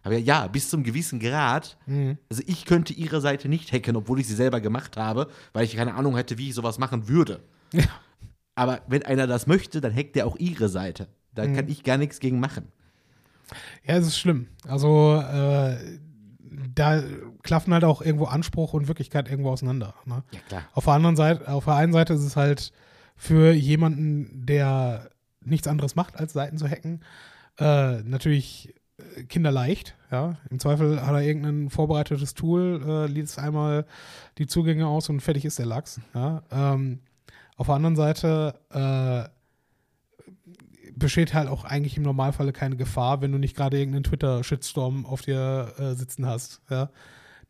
Aber ja, bis zum gewissen Grad, Mhm. also ich könnte ihre Seite nicht hacken, obwohl ich sie selber gemacht habe, weil ich keine Ahnung hätte, wie ich sowas machen würde. Ja. Aber wenn einer das möchte, dann hackt der auch ihre Seite. Da Mhm. kann ich gar nichts gegen machen. Ja, es ist schlimm. Also, äh, da klaffen halt auch irgendwo Anspruch und Wirklichkeit irgendwo auseinander. Ne? Ja, klar. Auf der anderen Seite, auf der einen Seite ist es halt für jemanden, der nichts anderes macht, als Seiten zu hacken, äh, natürlich äh, kinderleicht. Ja, im Zweifel hat er irgendein vorbereitetes Tool, äh, liest einmal die Zugänge aus und fertig ist der Lachs. Ja, ähm, auf der anderen Seite äh, besteht halt auch eigentlich im Normalfall keine Gefahr, wenn du nicht gerade irgendeinen Twitter-Shitstorm auf dir äh, sitzen hast, ja,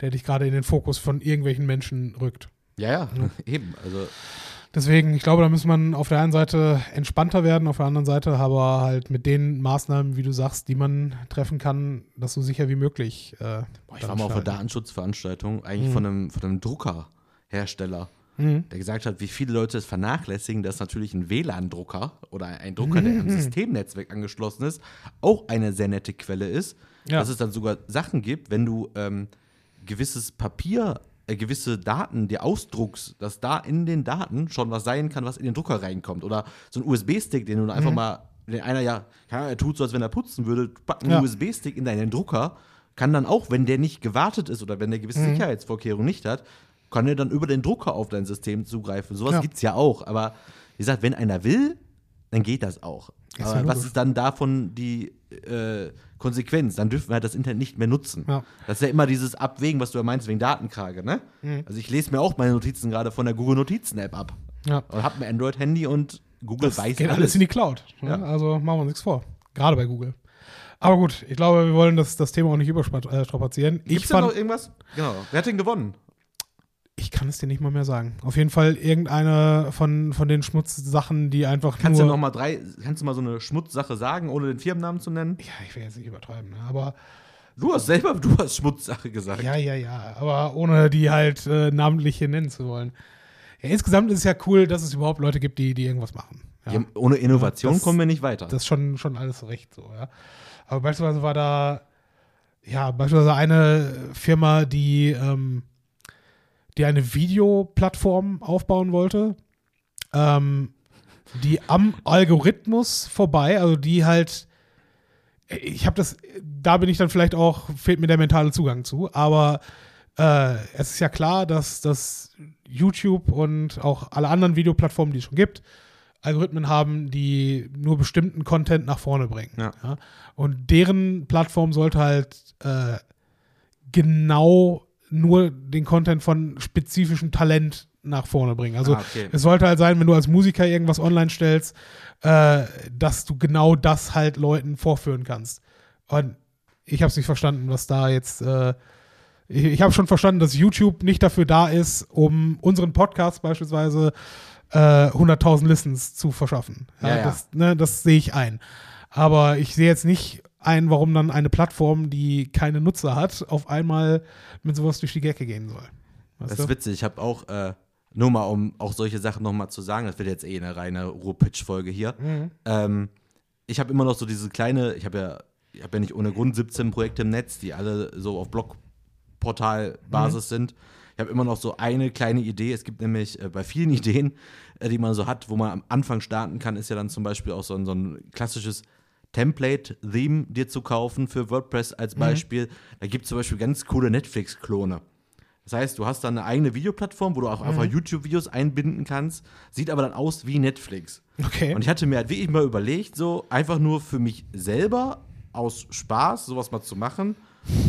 der dich gerade in den Fokus von irgendwelchen Menschen rückt. Ja, ja, eben. Also, Deswegen, ich glaube, da muss man auf der einen Seite entspannter werden, auf der anderen Seite aber halt mit den Maßnahmen, wie du sagst, die man treffen kann, das so sicher wie möglich. Äh, boah, ich war mal auf einer Datenschutzveranstaltung, eigentlich Mhm. von, einem, von einem Druckerhersteller, der gesagt hat, wie viele Leute es vernachlässigen, dass natürlich ein WLAN-Drucker oder ein Drucker, der am Systemnetzwerk angeschlossen ist, auch eine sehr nette Quelle ist. Ja. Dass es dann sogar Sachen gibt, wenn du ähm, gewisses Papier, gewisse Daten dir ausdruckst, dass da in den Daten schon was sein kann, was in den Drucker reinkommt. Oder so ein USB-Stick, den du dann Mhm. einfach mal, den einer ja, er tut so, als wenn er putzen würde, packt einen Ja. USB-Stick in deinen Drucker, kann dann auch, wenn der nicht gewartet ist oder wenn der gewisse Mhm. Sicherheitsvorkehrungen nicht hat, kann er dann über den Drucker auf dein System zugreifen. Sowas Ja. gibt's ja auch. Aber wie gesagt, wenn einer will, dann geht das auch. Ist Aber ja was ist dann davon die äh, Konsequenz? Dann dürfen wir halt das Internet nicht mehr nutzen. Ja. Das ist ja immer dieses Abwägen, was du ja meinst wegen Datenkrage, ne? Mhm. Also ich lese mir auch meine Notizen gerade von der Google Notizen-App ab. Ja. Und habe ein Android-Handy und Google Das weiß geht alles. alles in die Cloud. Ne? Ja. Also machen wir uns nichts vor. Gerade bei Google. Aber gut, ich glaube, wir wollen das, das Thema auch nicht überstrapazieren. Ich, Gibt's da noch irgendwas? Genau. Wer hat denn gewonnen? Ich kann es dir nicht mal mehr sagen. Auf jeden Fall irgendeine von, von den Schmutzsachen, die einfach Kannst du nur. noch mal drei, kannst du mal so eine Schmutzsache sagen, ohne den Firmennamen zu nennen? ja, ich will jetzt nicht übertreiben, ne? aber Du hast selber, du hast Schmutzsache gesagt. ja, ja, ja, aber ohne die halt äh, namentlich hier nennen zu wollen. Ja, insgesamt ist es ja cool, dass es überhaupt Leute gibt, die, die irgendwas machen. Ja. Ja, ohne Innovation Das- kommen wir nicht weiter. Das ist schon, schon alles recht so, ja. Aber beispielsweise war da, ja, beispielsweise eine Firma, die, ähm, die eine Videoplattform aufbauen wollte, ähm, die am Algorithmus vorbei, also die halt, ich habe das, da bin ich dann vielleicht auch, fehlt mir der mentale Zugang zu, aber äh, es ist ja klar, dass, dass YouTube und auch alle anderen Videoplattformen, die es schon gibt, Algorithmen haben, die nur bestimmten Content nach vorne bringen. Ja. Und deren Plattform sollte halt äh, genau nur den Content von spezifischem Talent nach vorne bringen. Also Ah, okay. es sollte halt sein, wenn du als Musiker irgendwas online stellst, äh, dass du genau das halt Leuten vorführen kannst. Und ich habe es nicht verstanden, was da jetzt. Äh, ich ich habe schon verstanden, dass YouTube nicht dafür da ist, um unseren Podcast beispielsweise äh, 100.000 Listens zu verschaffen. Ja, Ja, ja. Das, ne, das sehe ich ein. Aber ich sehe jetzt nicht ein, warum dann eine Plattform, die keine Nutzer hat, auf einmal mit sowas durch die Decke gehen soll. Weißt Das du? ist witzig. Ich habe auch, äh, nur mal, um auch solche Sachen noch mal zu sagen, das wird jetzt eh eine reine Ruhrpitch-Folge hier. Mhm. Ähm, ich habe immer noch so diese kleine, ich habe ja, ich habe ja nicht ohne Grund 17 Projekte im Netz, die alle so auf Blogportal-Basis Mhm. sind. Ich habe immer noch so eine kleine Idee. Es gibt nämlich äh, bei vielen Ideen, äh, die man so hat, wo man am Anfang starten kann, ist ja dann zum Beispiel auch so ein, so ein klassisches Template-Theme dir zu kaufen für WordPress als Mhm. Beispiel. Da gibt es zum Beispiel ganz coole Netflix-Klone. Das heißt, du hast dann eine eigene Videoplattform, wo du auch einfach Mhm. YouTube-Videos einbinden kannst, sieht aber dann aus wie Netflix. Okay. Und ich hatte mir halt wirklich mal überlegt, so einfach nur für mich selber aus Spaß sowas mal zu machen,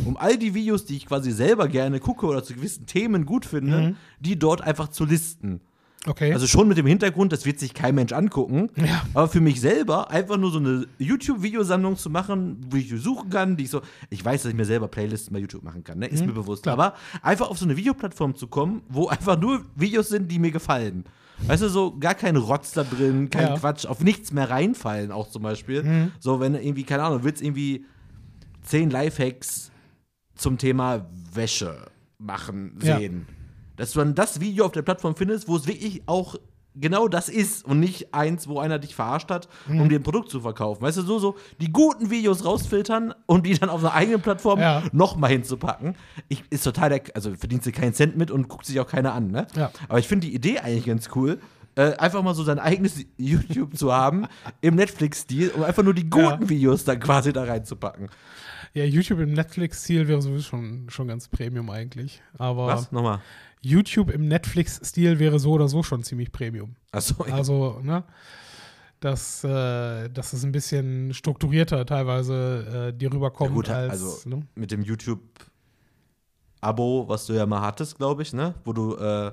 um all die Videos, die ich quasi selber gerne gucke oder zu gewissen Themen gut finde, Mhm. die dort einfach zu listen. Okay. Also schon mit dem Hintergrund, das wird sich kein Mensch angucken, Ja. aber für mich selber einfach nur so eine YouTube-Videosammlung zu machen, wo ich suchen kann, die ich so, ich weiß, dass ich mir selber Playlisten bei YouTube machen kann, ne? ist mir bewusst, Mhm. klar. aber einfach auf so eine Videoplattform zu kommen, wo einfach nur Videos sind, die mir gefallen. Weißt du, so gar kein Rotz da drin, kein Ja. Quatsch, auf nichts mehr reinfallen auch zum Beispiel. Mhm. So, wenn irgendwie, keine Ahnung, willst irgendwie zehn Lifehacks zum Thema Wäsche machen Ja. Dass du dann das Video auf der Plattform findest, wo es wirklich auch genau das ist und nicht eins, wo einer dich verarscht hat, Mhm. um dir ein Produkt zu verkaufen. Weißt du, so, so die guten Videos rausfiltern und die dann auf einer eigenen Plattform Ja. nochmal hinzupacken. Ich, ist total der, also verdienst du keinen Cent mit und guckt sich auch keiner an, ne? Ja. Aber ich finde die Idee eigentlich ganz cool. Äh, einfach mal so sein eigenes YouTube zu haben im Netflix-Stil, um einfach nur die guten Ja. Videos dann quasi da reinzupacken. Ja, YouTube im Netflix-Stil wäre sowieso schon, schon ganz Premium eigentlich. Aber Was? Nochmal. YouTube im Netflix-Stil wäre so oder so schon ziemlich Premium. Achso, Also, ne? Dass, äh, dass es ein bisschen strukturierter teilweise äh, dir rüberkommt Ja, gut, als. also- ne? mit dem YouTube-Abo, was du ja mal hattest, glaube ich, ne? Wo du, äh,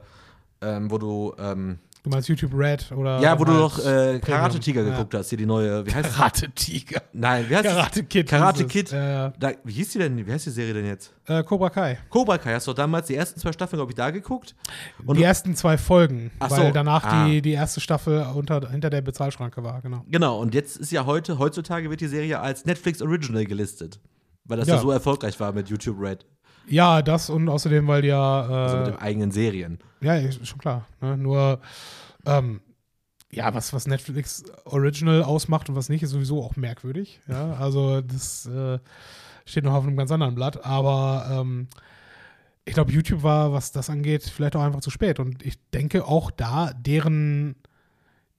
ähm, wo du, ähm, Du meinst YouTube Red oder. ja, wo du doch äh, Karate. Tiger Ja. geguckt hast, hier die neue, wie heißt? Karate Tiger. Nein, wie heißt? Karate Kid. Karate. Kid. Äh, Da, wie hieß die denn, wie heißt die Serie denn jetzt? äh, Cobra Kai. Cobra Kai, hast du damals die ersten zwei Staffeln, glaube ich, da geguckt? Und die ersten zwei Folgen, Ach weil so, danach ah. die, die erste Staffel unter, hinter der Bezahlschranke war, genau. Genau, und jetzt ist ja heute, heutzutage wird die Serie als Netflix Original gelistet. Weil das Ja. ja, so erfolgreich war mit YouTube Red. Ja, das und außerdem, weil die ja. Äh, Also mit den eigenen Serien. Ja, schon klar. Ne? Nur, ähm, ja, was, was Netflix Original ausmacht und was nicht, ist sowieso auch merkwürdig. Ja, also das äh, steht noch auf einem ganz anderen Blatt. Aber ähm, ich glaube, YouTube war, was das angeht, vielleicht auch einfach zu spät. Und ich denke auch da, deren,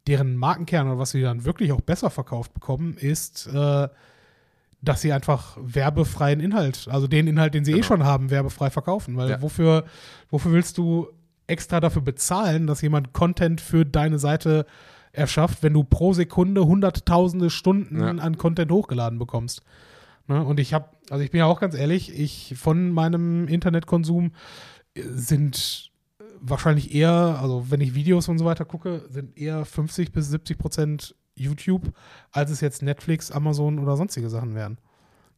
deren Markenkern oder was sie dann wirklich auch besser verkauft bekommen, ist, äh, dass sie einfach werbefreien Inhalt, also den Inhalt, den sie eh Genau. schon haben, werbefrei verkaufen. Weil Ja. wofür, wofür willst du extra dafür bezahlen, dass jemand Content für deine Seite erschafft, wenn du pro Sekunde hunderttausende Stunden Ja. an Content hochgeladen bekommst? Ne? Und ich habe, also ich bin ja auch ganz ehrlich, ich von meinem Internetkonsum äh, sind wahrscheinlich eher, also wenn ich Videos und so weiter gucke, sind eher 50 bis 70 Prozent YouTube, als es jetzt Netflix, Amazon oder sonstige Sachen wären.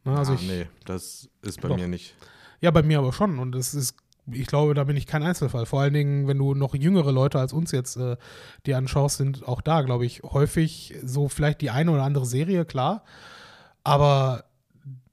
Ne? Also ah, ich, nee, das ist bei Doch. mir nicht. ja, bei mir aber schon. Und es ist, ich glaube, da bin ich kein Einzelfall. Vor allen Dingen, wenn du noch jüngere Leute als uns jetzt äh, dir anschaust, sind auch da, glaube ich, häufig so vielleicht die eine oder andere Serie, klar. Aber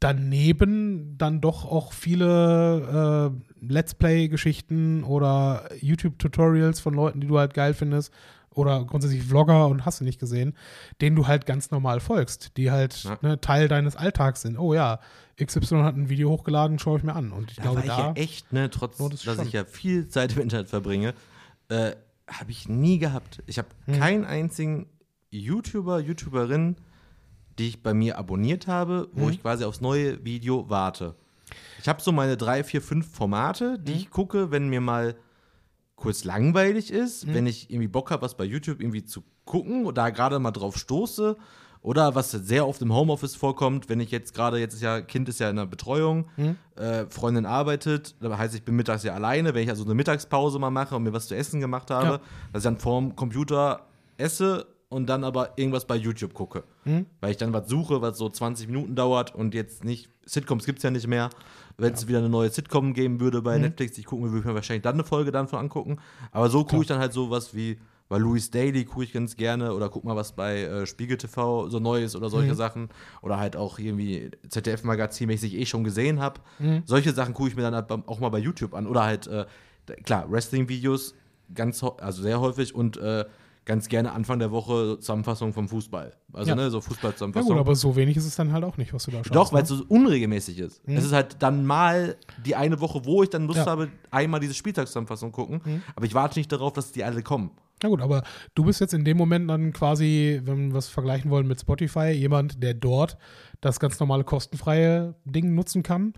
daneben dann doch auch viele äh, Let's Play-Geschichten oder YouTube-Tutorials von Leuten, die du halt geil findest. Oder grundsätzlich Vlogger und hast du nicht gesehen, denen du halt ganz normal folgst, die halt Ja. ne, Teil deines Alltags sind. Oh ja, XY hat ein Video hochgeladen, schaue ich mir an. Und ich Da glaube, war ich da. ja echt, ne, trotz, dass schon. ich ja viel Zeit im Internet verbringe, äh, habe ich nie gehabt. Ich habe Hm. keinen einzigen YouTuber, YouTuberin, die ich bei mir abonniert habe, wo Hm. ich quasi aufs neue Video warte. Ich habe so meine drei, vier, fünf Formate, die Hm. ich gucke, wenn mir mal kurz langweilig ist, Hm. wenn ich irgendwie Bock habe, was bei YouTube irgendwie zu gucken oder da gerade mal drauf stoße. Oder was sehr oft im Homeoffice vorkommt, wenn ich jetzt gerade, jetzt ist ja, Kind ist ja in der Betreuung, Hm. äh, Freundin arbeitet, das heißt, ich bin mittags ja alleine, wenn ich also eine Mittagspause mal mache und mir was zu essen gemacht habe, Ja. dass ich dann vorm Computer esse und dann aber irgendwas bei YouTube gucke. Hm? Weil ich dann was suche, was so 20 Minuten dauert und jetzt nicht, Sitcoms gibt es ja nicht mehr. Wenn es wieder eine neue Sitcom geben würde bei Mhm. Netflix, ich gucken würde ich mir wahrscheinlich dann eine Folge dann von angucken. Aber so gucke ich dann halt sowas wie bei Louis Daily gucke ich ganz gerne oder guck mal, was bei äh, Spiegel TV so neu ist oder solche Mhm. Sachen. Oder halt auch irgendwie ZDF-Magazin-mäßig eh schon gesehen habe. Mhm. Solche Sachen gucke ich mir dann halt auch mal bei YouTube an. Oder halt, äh, klar, Wrestling-Videos ganz, also sehr häufig und äh, ganz gerne Anfang der Woche Zusammenfassung vom Fußball. Also, Ja. ne, so Ja Fußball-Zusammenfassung. gut, aber so wenig ist es dann halt auch nicht, was du da schaust. Doch, weil es ne? so unregelmäßig ist. Mhm. Es ist halt dann mal die eine Woche, wo ich dann Lust Ja. habe, einmal diese Spieltagszusammenfassung gucken. Mhm. Aber ich warte nicht darauf, dass die alle kommen. Na gut, aber du bist jetzt in dem Moment dann quasi, wenn wir was vergleichen wollen mit Spotify, jemand, der dort das ganz normale kostenfreie Ding nutzen kann,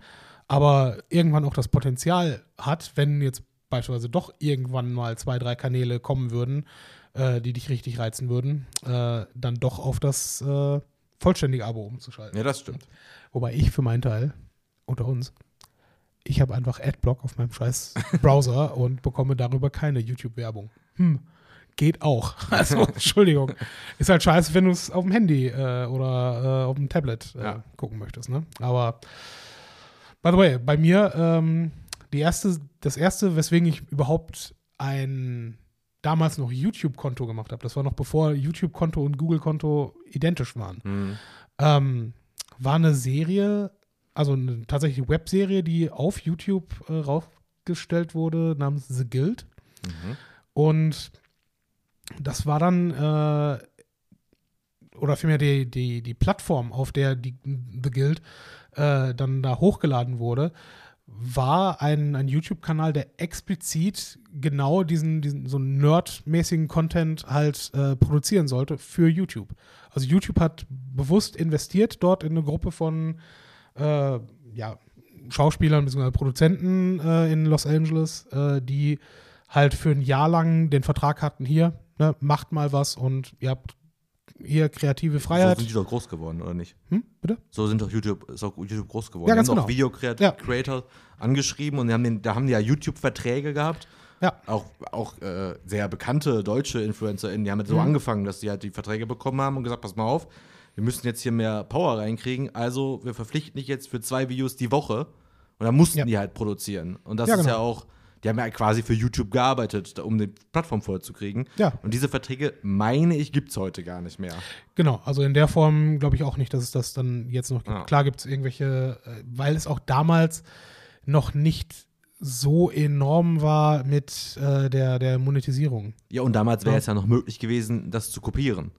aber irgendwann auch das Potenzial hat, wenn jetzt beispielsweise doch irgendwann mal zwei, drei Kanäle kommen würden, äh, die dich richtig reizen würden, äh, dann doch auf das äh, vollständige Abo umzuschalten. Ja, das stimmt. Wobei ich für meinen Teil, unter uns, ich habe einfach Adblock auf meinem scheiß Browser und bekomme darüber keine YouTube-Werbung. Hm, geht auch. Also, Entschuldigung. Ist halt scheiße, wenn du es auf dem Handy äh, oder äh, auf dem Tablet äh, Ja. gucken möchtest, ne? Aber, by the way, bei mir, ähm, die erste, das erste, weswegen ich überhaupt ein damals noch YouTube-Konto gemacht habe, das war noch bevor YouTube-Konto und Google-Konto identisch waren Mhm. ähm, war eine Serie, also eine tatsächliche Webserie, die auf YouTube äh, raufgestellt wurde, namens The Guild. Mhm. Und das war dann, äh, oder vielmehr die, die, die Plattform, auf der die The Guild äh, dann da hochgeladen wurde, war ein, ein YouTube-Kanal, der explizit genau diesen, diesen so nerdmäßigen Content halt äh, produzieren sollte für YouTube. Also YouTube hat bewusst investiert dort in eine Gruppe von äh, ja, Schauspielern bzw. Produzenten äh, in Los Angeles, äh, die halt für ein Jahr lang den Vertrag hatten, hier, ne, macht mal was und ihr habt hier kreative So Freiheit. sind die doch groß geworden, oder nicht? hm, bitte? So sind doch YouTube, ist auch YouTube groß geworden. Ja, die ganz haben genau. auch Video-Creator Ja. Angeschrieben und die haben den, da haben die ja YouTube-Verträge gehabt. Ja. Auch, auch äh, sehr bekannte deutsche InfluencerInnen, die haben jetzt so Mhm. angefangen, dass die halt die Verträge bekommen haben und gesagt, pass mal auf, wir müssen jetzt hier mehr Power reinkriegen, also wir verpflichten dich jetzt für zwei Videos die Woche. Und dann mussten Ja. die halt produzieren. Und das Ja, ist genau. ja auch, die haben ja quasi für YouTube gearbeitet, um die Plattform vollzukriegen. Ja. Und diese Verträge, meine ich, gibt es heute gar nicht mehr. Genau, also in der Form glaube ich auch nicht, dass es das dann jetzt noch gibt. Ja. Klar gibt es irgendwelche, äh, weil es auch damals noch nicht so enorm war mit äh, der, der Monetisierung. Ja, und damals wäre Ja. es ja noch möglich gewesen, das zu kopieren.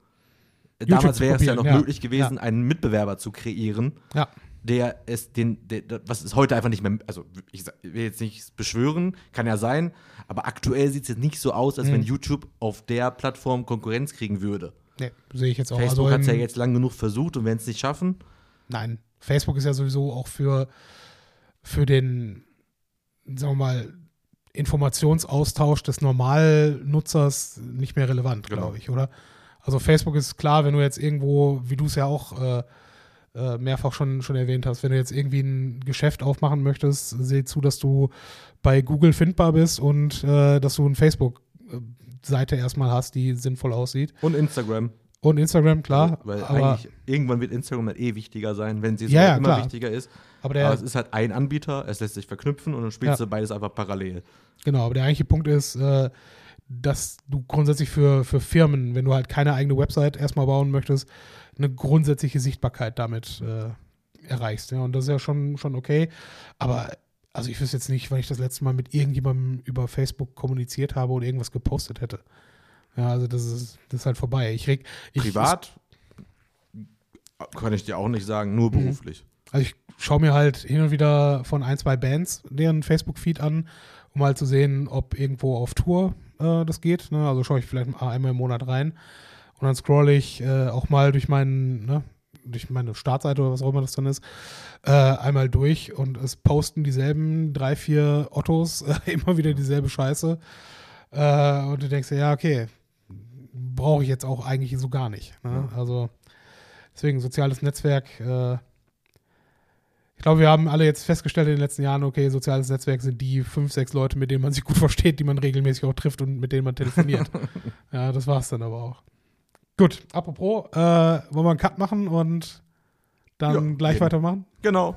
YouTube damals wäre es ja noch möglich gewesen, einen Mitbewerber zu kreieren, Ja, der es den, der, was ist heute einfach nicht mehr, also ich will jetzt nicht beschwören, kann ja sein, aber aktuell sieht es jetzt nicht so aus, als Mhm. wenn YouTube auf der Plattform Konkurrenz kriegen würde. nee, sehe ich jetzt auch. Facebook also hat es ja jetzt lang genug versucht und werden es nicht schaffen. Nein, Facebook ist ja sowieso auch für, für den, sagen wir mal, Informationsaustausch des Normalnutzers nicht mehr relevant, Genau. glaube ich, oder? Also Facebook ist klar, wenn du jetzt irgendwo, wie du es ja auch äh, äh, mehrfach schon, schon erwähnt hast, wenn du jetzt irgendwie ein Geschäft aufmachen möchtest, seh zu, dass du bei Google findbar bist und äh, dass du eine Facebook-Seite erstmal hast, die sinnvoll aussieht. Und Instagram. Und Instagram, klar. Weil eigentlich irgendwann wird Instagram dann eh wichtiger sein, wenn sie es halt ja, immer klar. wichtiger ist. aber der, Aber es ist halt ein Anbieter, es lässt sich verknüpfen und dann spielst Ja. du beides einfach parallel. Genau, aber der eigentliche Punkt ist, äh, dass du grundsätzlich für, für Firmen, wenn du halt keine eigene Website erstmal bauen möchtest, eine grundsätzliche Sichtbarkeit damit äh, erreichst. Ja, und das ist ja schon, schon okay. Aber also ich wüsste jetzt nicht, wann ich das letzte Mal mit irgendjemandem über Facebook kommuniziert habe oder irgendwas gepostet hätte. Ja, also das ist, das ist halt vorbei. Ich reg, ich, Privat kann ich dir auch nicht sagen, nur Mhm. beruflich. Also ich schaue mir halt hin und wieder von ein, zwei Bands deren Facebook-Feed an, um mal zu sehen, ob irgendwo auf Tour äh, das geht. Ne? Also schaue ich vielleicht mal einmal im Monat rein und dann scrolle ich äh, auch mal durch meinen, ne, durch meine Startseite oder was auch immer das dann ist, äh, einmal durch und es posten dieselben drei, vier Ottos äh, immer wieder dieselbe Scheiße. Äh, und du denkst dir, ja, okay, brauche ich jetzt auch eigentlich so gar nicht. Ne? Also deswegen soziales Netzwerk. Äh, ich glaube, wir haben alle jetzt festgestellt in den letzten Jahren, okay, soziales Netzwerk sind die fünf, sechs Leute, mit denen man sich gut versteht, die man regelmäßig auch trifft und mit denen man telefoniert. ja, das war's dann aber auch. Gut, apropos, äh, wollen wir einen Cut machen und dann Ja, gleich jeden. weitermachen? Genau.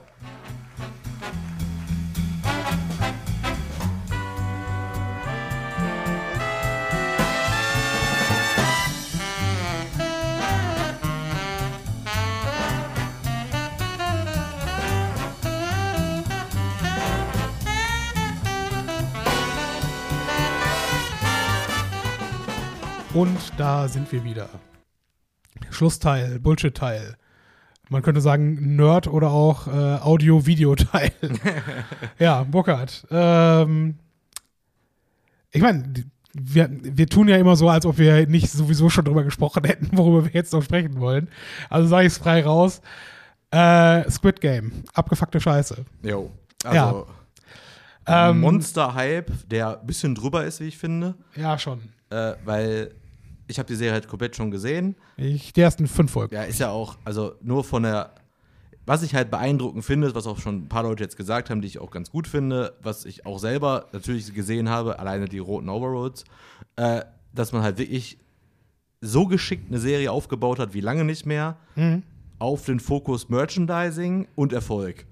Und da sind wir wieder. Schlussteil, Bullshit-Teil. Man könnte sagen Nerd oder auch äh, Audio-Video-Teil. ja, Burkhard. Ähm, ich meine, wir, wir tun ja immer so, als ob wir nicht sowieso schon drüber gesprochen hätten, worüber wir jetzt noch sprechen wollen. Also sage ich es frei raus. Äh, Squid Game. Abgefuckte Scheiße. Jo. Also, Ähm, Monster-Hype, der ein bisschen drüber ist, wie ich finde. Ja, schon. Äh, weil ich habe die Serie halt komplett schon gesehen. Ich, die ersten fünf Folgen. Ja, ist ja auch, also nur von der, was ich halt beeindruckend finde, was auch schon ein paar Leute jetzt gesagt haben, die ich auch ganz gut finde, was ich auch selber natürlich gesehen habe, alleine die roten Overroads, äh, dass man halt wirklich so geschickt eine Serie aufgebaut hat wie lange nicht mehr, Mhm. auf den Fokus Merchandising und Erfolg.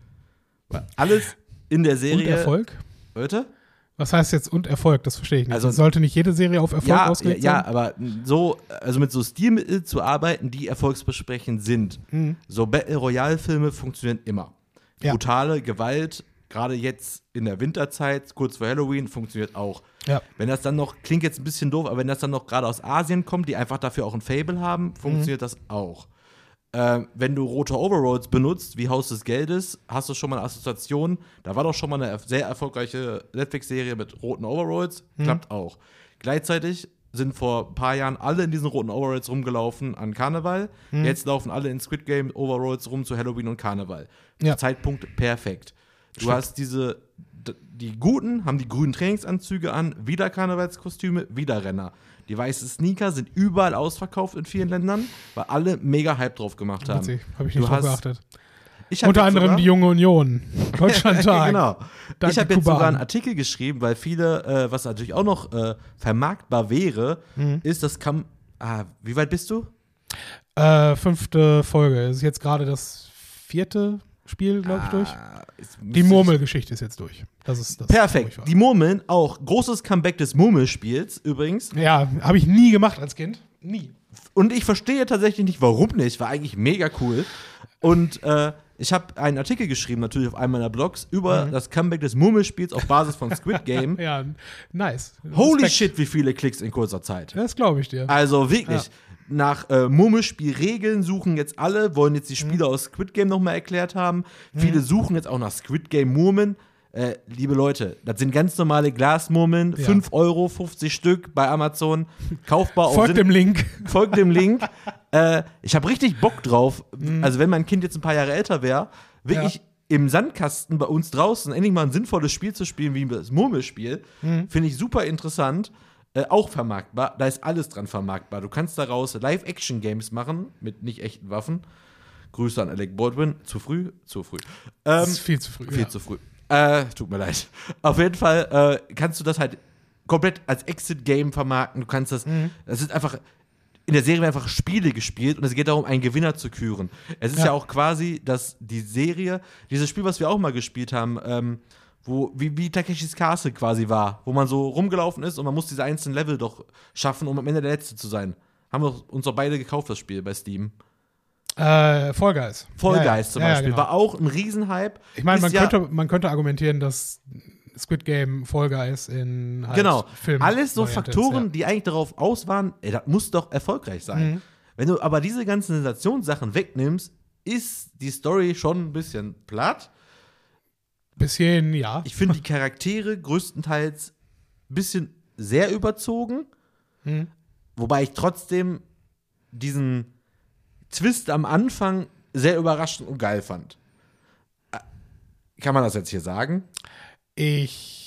Alles in der Und Serie. Erfolg? Bitte? Was heißt jetzt und Erfolg? Das verstehe ich nicht. Also- sollte nicht jede Serie auf Erfolg Ja, ja, ausgelegt ja, sein? aber so, also mit so Stilmitteln zu arbeiten, die erfolgsversprechend sind. Mhm. So Battle Royale-Filme funktionieren immer. Ja. Brutale Gewalt, gerade jetzt in der Winterzeit, kurz vor Halloween, funktioniert auch. Ja. Wenn das dann noch, klingt jetzt ein bisschen doof, aber wenn das dann noch gerade aus Asien kommt, die einfach dafür auch ein Fable haben, funktioniert Mhm. das auch. Ähm, wenn du rote Overroads benutzt, wie Haus des Geldes, hast du schon mal eine Assoziation. Da war doch schon mal eine sehr erfolgreiche Netflix-Serie mit roten Overroads. Mhm. Klappt auch. Gleichzeitig sind vor ein paar Jahren alle in diesen roten Overalls rumgelaufen an Karneval. Hm. Jetzt laufen alle in Squid Game Overalls rum zu Halloween und Karneval. Ja. Zeitpunkt perfekt. Du Stimmt. hast diese, die Guten haben die grünen Trainingsanzüge an, wieder Karnevalskostüme, wieder Renner. Die weißen Sneaker sind überall ausverkauft in vielen Ländern, weil alle mega Hype drauf gemacht haben. Witzig, habe ich nicht drauf geachtet. Unter anderem sogar- die Junge Union. Deutschlandtag. genau. Danke, ich habe jetzt Kuban. sogar einen Artikel geschrieben, weil viele, äh, was natürlich auch noch äh, vermarktbar wäre, Mhm. ist das Kam. Ah, wie weit bist du? Äh, fünfte Folge. Es ist jetzt gerade das vierte Spiel, glaube ich, durch. Ah, jetzt Die Murmelgeschichte ist jetzt durch. Das ist das. Perfekt. Die Murmeln, auch großes Comeback des Murmelspiels übrigens. Ja, habe ich nie gemacht als Kind. Nie. Und ich verstehe tatsächlich nicht, warum nicht. War eigentlich mega cool. Und äh, ich habe einen Artikel geschrieben, natürlich auf einem meiner Blogs, über das Comeback des Murmelspiels auf Basis von Squid Game. Ja, nice. Holy Respekt. shit, wie viele Klicks in kurzer Zeit. Das glaube ich dir. Also wirklich. Ja. Nach äh, Murmelspielregeln suchen jetzt alle, wollen jetzt die Mhm. Spiele aus Squid Game nochmal erklärt haben. Viele suchen jetzt auch nach Squid Game Murmeln. Äh, liebe Leute, das sind ganz normale Glasmurmeln, Ja. 5 Euro, 50 Stück bei Amazon, kaufbar auf Folgt dem Link. folgt dem Link. äh, ich habe richtig Bock drauf. Mhm. Also, wenn mein Kind jetzt ein paar Jahre älter wäre, wirklich Ja. im Sandkasten bei uns draußen endlich mal ein sinnvolles Spiel zu spielen, wie das Murmelspiel, Mhm. finde ich super interessant. Äh, auch vermarktbar. Da ist alles dran vermarktbar. Du kannst daraus Live-Action-Games machen mit nicht echten Waffen. Grüße an Alec Baldwin. Zu früh? Zu früh. Das Ähm, ist viel zu früh. viel ja. zu früh. Äh, tut mir leid. Auf jeden Fall äh, kannst du das halt komplett als Exit-Game vermarkten. Du kannst das. Mhm. Das ist einfach. In der Serie werden einfach Spiele gespielt und es geht darum, einen Gewinner zu küren. Es ist ja, Ja. auch quasi, dass die Serie, dieses Spiel, was wir auch mal gespielt haben, ähm, wo, wie, wie Takeshis Castle quasi war, wo man so rumgelaufen ist und man muss diese einzelnen Level doch schaffen, um am Ende der Letzte zu sein. Haben wir uns doch beide gekauft, das Spiel bei Steam. Äh, Fall Guys. Fall Ja, ja. Guys zum Ja, ja, Beispiel genau. war auch ein Riesenhype. Ich meine, man, ja- könnte, man könnte argumentieren, dass Squid Game Fall Guys in halt Genau. Film Alles so Faktoren, ja. die eigentlich darauf aus waren, ey, das muss doch erfolgreich sein. Mhm. Wenn du aber diese ganzen Sensationssachen wegnimmst, ist die Story schon ein bisschen platt. Bis hierhin, ja. Ich finde die Charaktere größtenteils ein bisschen sehr überzogen, Mhm. wobei ich trotzdem diesen Twist am Anfang sehr überraschend und geil fand. Äh, Kann man das jetzt hier sagen? Ich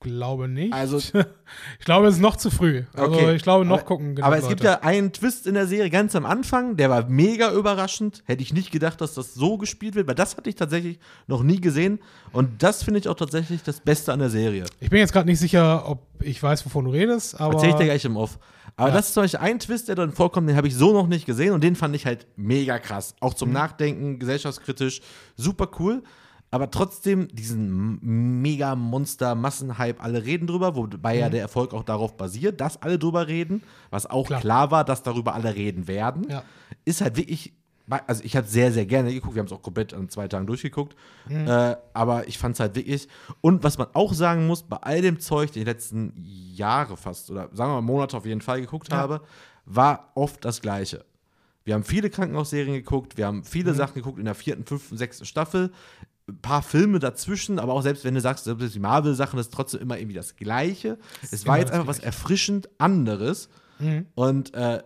glaube nicht. Also- ich glaube, es ist noch zu früh. Also Okay. ich glaube, noch aber, gucken. genug aber es gibt Leute. ja einen Twist in der Serie ganz am Anfang, der war mega überraschend. Hätte ich nicht gedacht, dass das so gespielt wird, weil das hatte ich tatsächlich noch nie gesehen. Und das finde ich auch tatsächlich das Beste an der Serie. Ich bin jetzt gerade nicht sicher, ob ich weiß, wovon du redest, aber. Erzähl ich dir gleich im Off. Aber Ja. das ist zum Beispiel ein Twist, der dann vorkommt, den habe ich so noch nicht gesehen und den fand ich halt mega krass. Auch Mhm. zum Nachdenken, gesellschaftskritisch, super cool. Aber trotzdem diesen mega Monster-Massenhype, alle reden drüber, wobei ja der Erfolg auch darauf basiert, dass alle drüber reden, was auch Mhm. Klar. klar, war, dass darüber alle reden werden. Ja. Ist halt wirklich, also ich habe sehr, sehr gerne geguckt, wir haben es auch komplett an zwei Tagen durchgeguckt, Mhm. äh, aber ich fand es halt wirklich. Und was man auch sagen muss, bei all dem Zeug, die letzten Jahre fast, oder sagen wir mal Monate auf jeden Fall geguckt Ja. habe, war oft das Gleiche. Wir haben viele Krankenhausserien geguckt, wir haben Mhm. viele Sachen geguckt in der vierten, fünften, sechsten Staffel. Ein paar Filme dazwischen, aber auch selbst wenn du sagst, selbst die Marvel-Sachen, das ist trotzdem immer irgendwie das Gleiche. Es war jetzt das einfach was erfrischend anderes. Mhm. Und äh,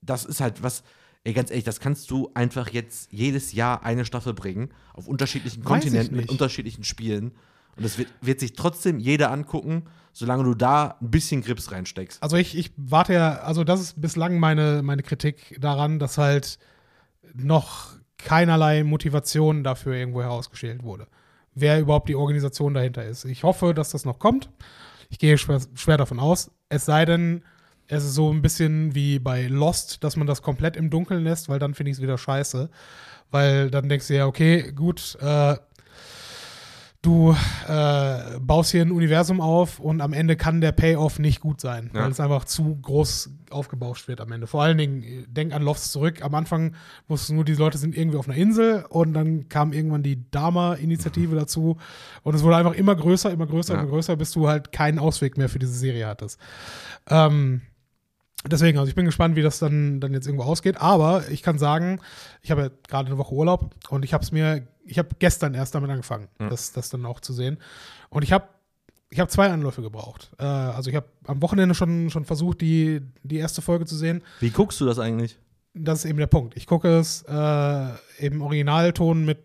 das ist halt was, ey, ganz ehrlich, das kannst du einfach jetzt jedes Jahr eine Staffel bringen, auf unterschiedlichen Weiß Kontinenten mit unterschiedlichen Spielen. Und es wird, wird sich trotzdem jeder angucken, solange du da ein bisschen Grips reinsteckst. Also ich, ich warte ja, also das ist bislang meine, meine Kritik daran, dass halt noch keinerlei Motivation dafür irgendwo herausgestellt wurde. Wer überhaupt die Organisation dahinter ist. Ich hoffe, dass das noch kommt. Ich gehe schwer, schwer davon aus. Es sei denn, es ist so ein bisschen wie bei Lost, dass man das komplett im Dunkeln lässt, weil dann finde ich es wieder scheiße. Weil dann denkst du ja, okay, gut, äh, du äh, baust hier ein Universum auf und am Ende kann der Payoff nicht gut sein, Ja. weil es einfach zu groß aufgebauscht wird am Ende. Vor allen Dingen, äh, denk an Lost zurück. Am Anfang wusstest du nur, diese Leute sind irgendwie auf einer Insel und dann kam irgendwann die Dama-Initiative dazu und es wurde einfach immer größer, immer größer, Ja. immer größer, bis du halt keinen Ausweg mehr für diese Serie hattest. Ähm, Deswegen, also ich bin gespannt, wie das dann, dann jetzt irgendwo ausgeht. Aber ich kann sagen, ich habe ja gerade eine Woche Urlaub und ich habe es mir, ich habe gestern erst damit angefangen, Ja. das, das dann auch zu sehen. Und ich habe ich habe zwei Anläufe gebraucht. Äh, also ich habe am Wochenende schon, schon versucht, die, die erste Folge zu sehen. Wie guckst du das eigentlich? Das ist eben der Punkt. Ich gucke es äh, im Originalton mit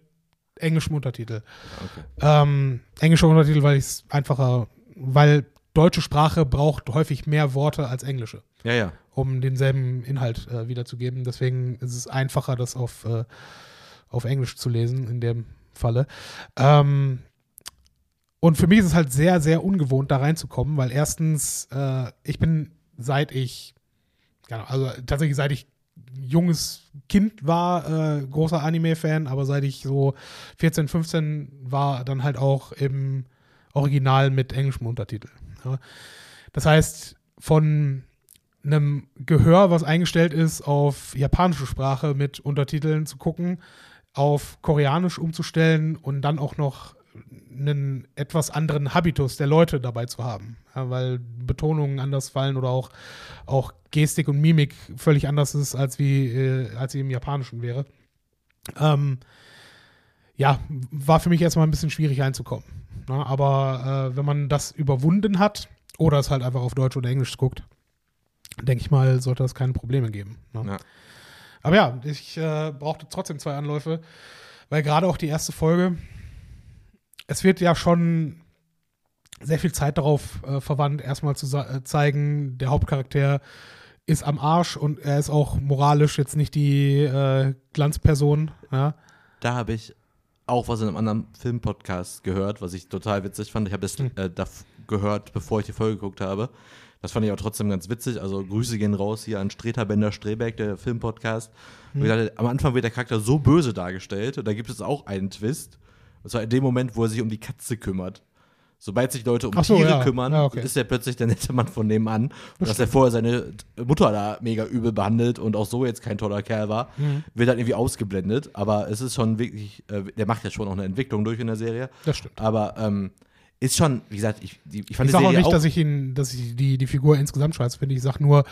englischem Untertitel. Okay. Ähm, englischer Untertitel, weil ich es einfacher, weil deutsche Sprache braucht häufig mehr Worte als englische, Ja, ja. um denselben Inhalt äh, wiederzugeben. Deswegen ist es einfacher, das auf, äh, auf Englisch zu lesen in dem Falle. Ähm, und für mich ist es halt sehr, sehr ungewohnt, da reinzukommen, weil erstens, äh, ich bin seit ich, Ahnung, also tatsächlich seit ich junges Kind war, äh, großer Anime-Fan, aber seit ich so 14, 15 war, dann halt auch im Original mit englischem Untertitel. Ja. Das heißt, von einem Gehör, was eingestellt ist, auf japanische Sprache mit Untertiteln zu gucken, auf Koreanisch umzustellen und dann auch noch einen etwas anderen Habitus der Leute dabei zu haben. Ja, weil Betonungen anders fallen oder auch, auch Gestik und Mimik völlig anders ist, als wie äh, als sie im Japanischen wäre. Ähm, ja, war für mich erstmal ein bisschen schwierig Ne? Aber äh, wenn man das überwunden hat oder es halt einfach auf Deutsch oder Englisch guckt, denke ich mal, sollte das keine Probleme geben. Ne? Ja. Aber ja, ich äh, brauchte trotzdem zwei Anläufe, weil gerade auch die erste Folge, es wird ja schon sehr viel Zeit darauf äh, verwandt, erstmal zu äh, zeigen, der Hauptcharakter ist am Arsch und er ist auch moralisch jetzt nicht die äh, Glanzperson. Ja? Da habe ich auch was in einem anderen Filmpodcast gehört, was ich total witzig fand. Ich habe das Hm. äh, da gehört, bevor ich die Folge geguckt habe. Das fand ich auch trotzdem ganz witzig. Also Grüße gehen raus hier an Streter Bender Strebeck, der Filmpodcast. Hm. Ich dachte, am Anfang wird der Charakter so böse dargestellt. Und da gibt es auch einen Twist. Und zwar in dem Moment, wo er sich um die Katze kümmert. Sobald sich Leute um so, Tiere ja. kümmern, Ja, okay. ist er plötzlich der nette Mann von nebenan. Und dass er vorher seine Mutter da mega übel behandelt und auch so jetzt kein toller Kerl war, Mhm. wird dann irgendwie ausgeblendet. Aber es ist schon wirklich, äh, der macht ja schon auch eine Entwicklung durch in der Serie. Das stimmt. Aber ähm, ist schon, wie gesagt, ich, die, ich fand Ich die sage auch nicht, dass ich ihn, dass ich die, die Figur insgesamt scheiße finde. Ich sage nur,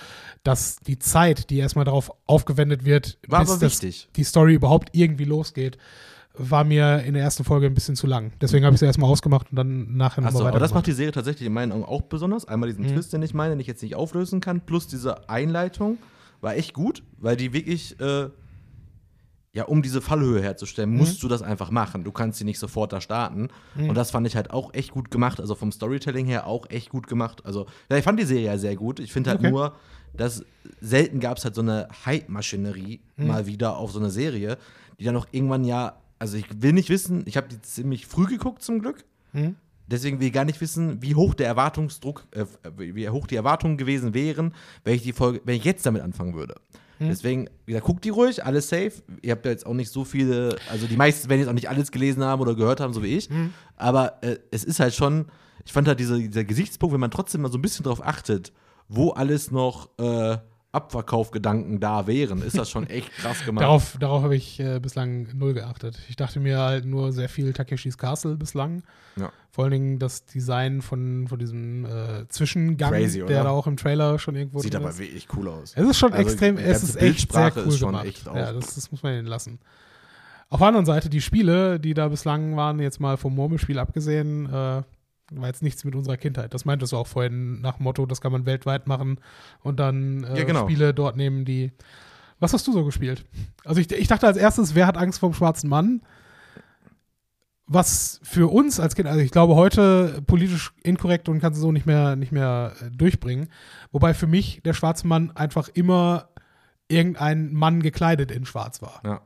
dass die Zeit, die erstmal darauf aufgewendet wird, War bis aber das, wichtig. die Story überhaupt irgendwie losgeht, war mir in der ersten Folge ein bisschen zu lang. Deswegen habe ich sie erstmal ausgemacht und dann nachher nochmal aber das weiter. macht die Serie tatsächlich in meinen Augen auch besonders. Einmal diesen Mhm. Twist, den ich meine, den ich jetzt nicht auflösen kann, plus diese Einleitung war echt gut, weil die wirklich, äh, ja, um diese Fallhöhe herzustellen, musst du das einfach machen. Du kannst sie nicht sofort da starten. Und das fand ich halt auch echt gut gemacht. Also vom Storytelling her auch echt gut gemacht. Also, ja, ich fand die Serie ja sehr gut. Ich finde halt Okay. nur, dass selten gab es halt so eine Hype-Maschinerie mal wieder auf so eine Serie, die dann auch irgendwann ja, also ich will nicht wissen, ich habe die ziemlich früh geguckt zum Glück. Mhm. Deswegen will ich gar nicht wissen, wie hoch der Erwartungsdruck, äh, wie hoch die Erwartungen gewesen wären, wenn ich die Folge, wenn ich jetzt damit anfangen würde. Deswegen, wie gesagt, guckt die ruhig, alles safe. Ihr habt ja jetzt auch nicht so viele, also die meisten werden jetzt auch nicht alles gelesen haben oder gehört haben, so wie ich. Aber äh, es ist halt schon, ich fand halt diese, dieser Gesichtspunkt, wenn man trotzdem mal so ein bisschen drauf achtet, wo alles noch äh, Abverkaufgedanken da wären, ist das schon echt krass gemacht. Darauf, darauf habe ich äh, bislang null geachtet. Ich dachte mir halt nur sehr viel Takeshis Castle bislang. Ja. Vor allen Dingen das Design von, von diesem äh, Zwischengang, Crazy, der da auch im Trailer schon irgendwo Sieht aber ist. wirklich cool aus. Es ist schon Also, extrem, es ist echt sehr cool gemacht. echt ja, das, das muss man ihnen lassen. Auf der anderen Seite, die Spiele, die da bislang waren, jetzt mal vom Murmelspiel abgesehen, äh, war jetzt nichts mit unserer Kindheit. Das meintest du auch vorhin nach Motto, das kann man weltweit machen und dann äh, Ja, genau. Spiele dort nehmen, die. Was hast du so gespielt? Also ich, ich dachte als erstes, wer hat Angst vor dem schwarzen Mann? Was für uns als Kind, also ich glaube heute politisch inkorrekt und kannst du so nicht mehr, nicht mehr äh, durchbringen. Wobei für mich der schwarze Mann einfach immer irgendein Mann gekleidet in Schwarz war. Ja.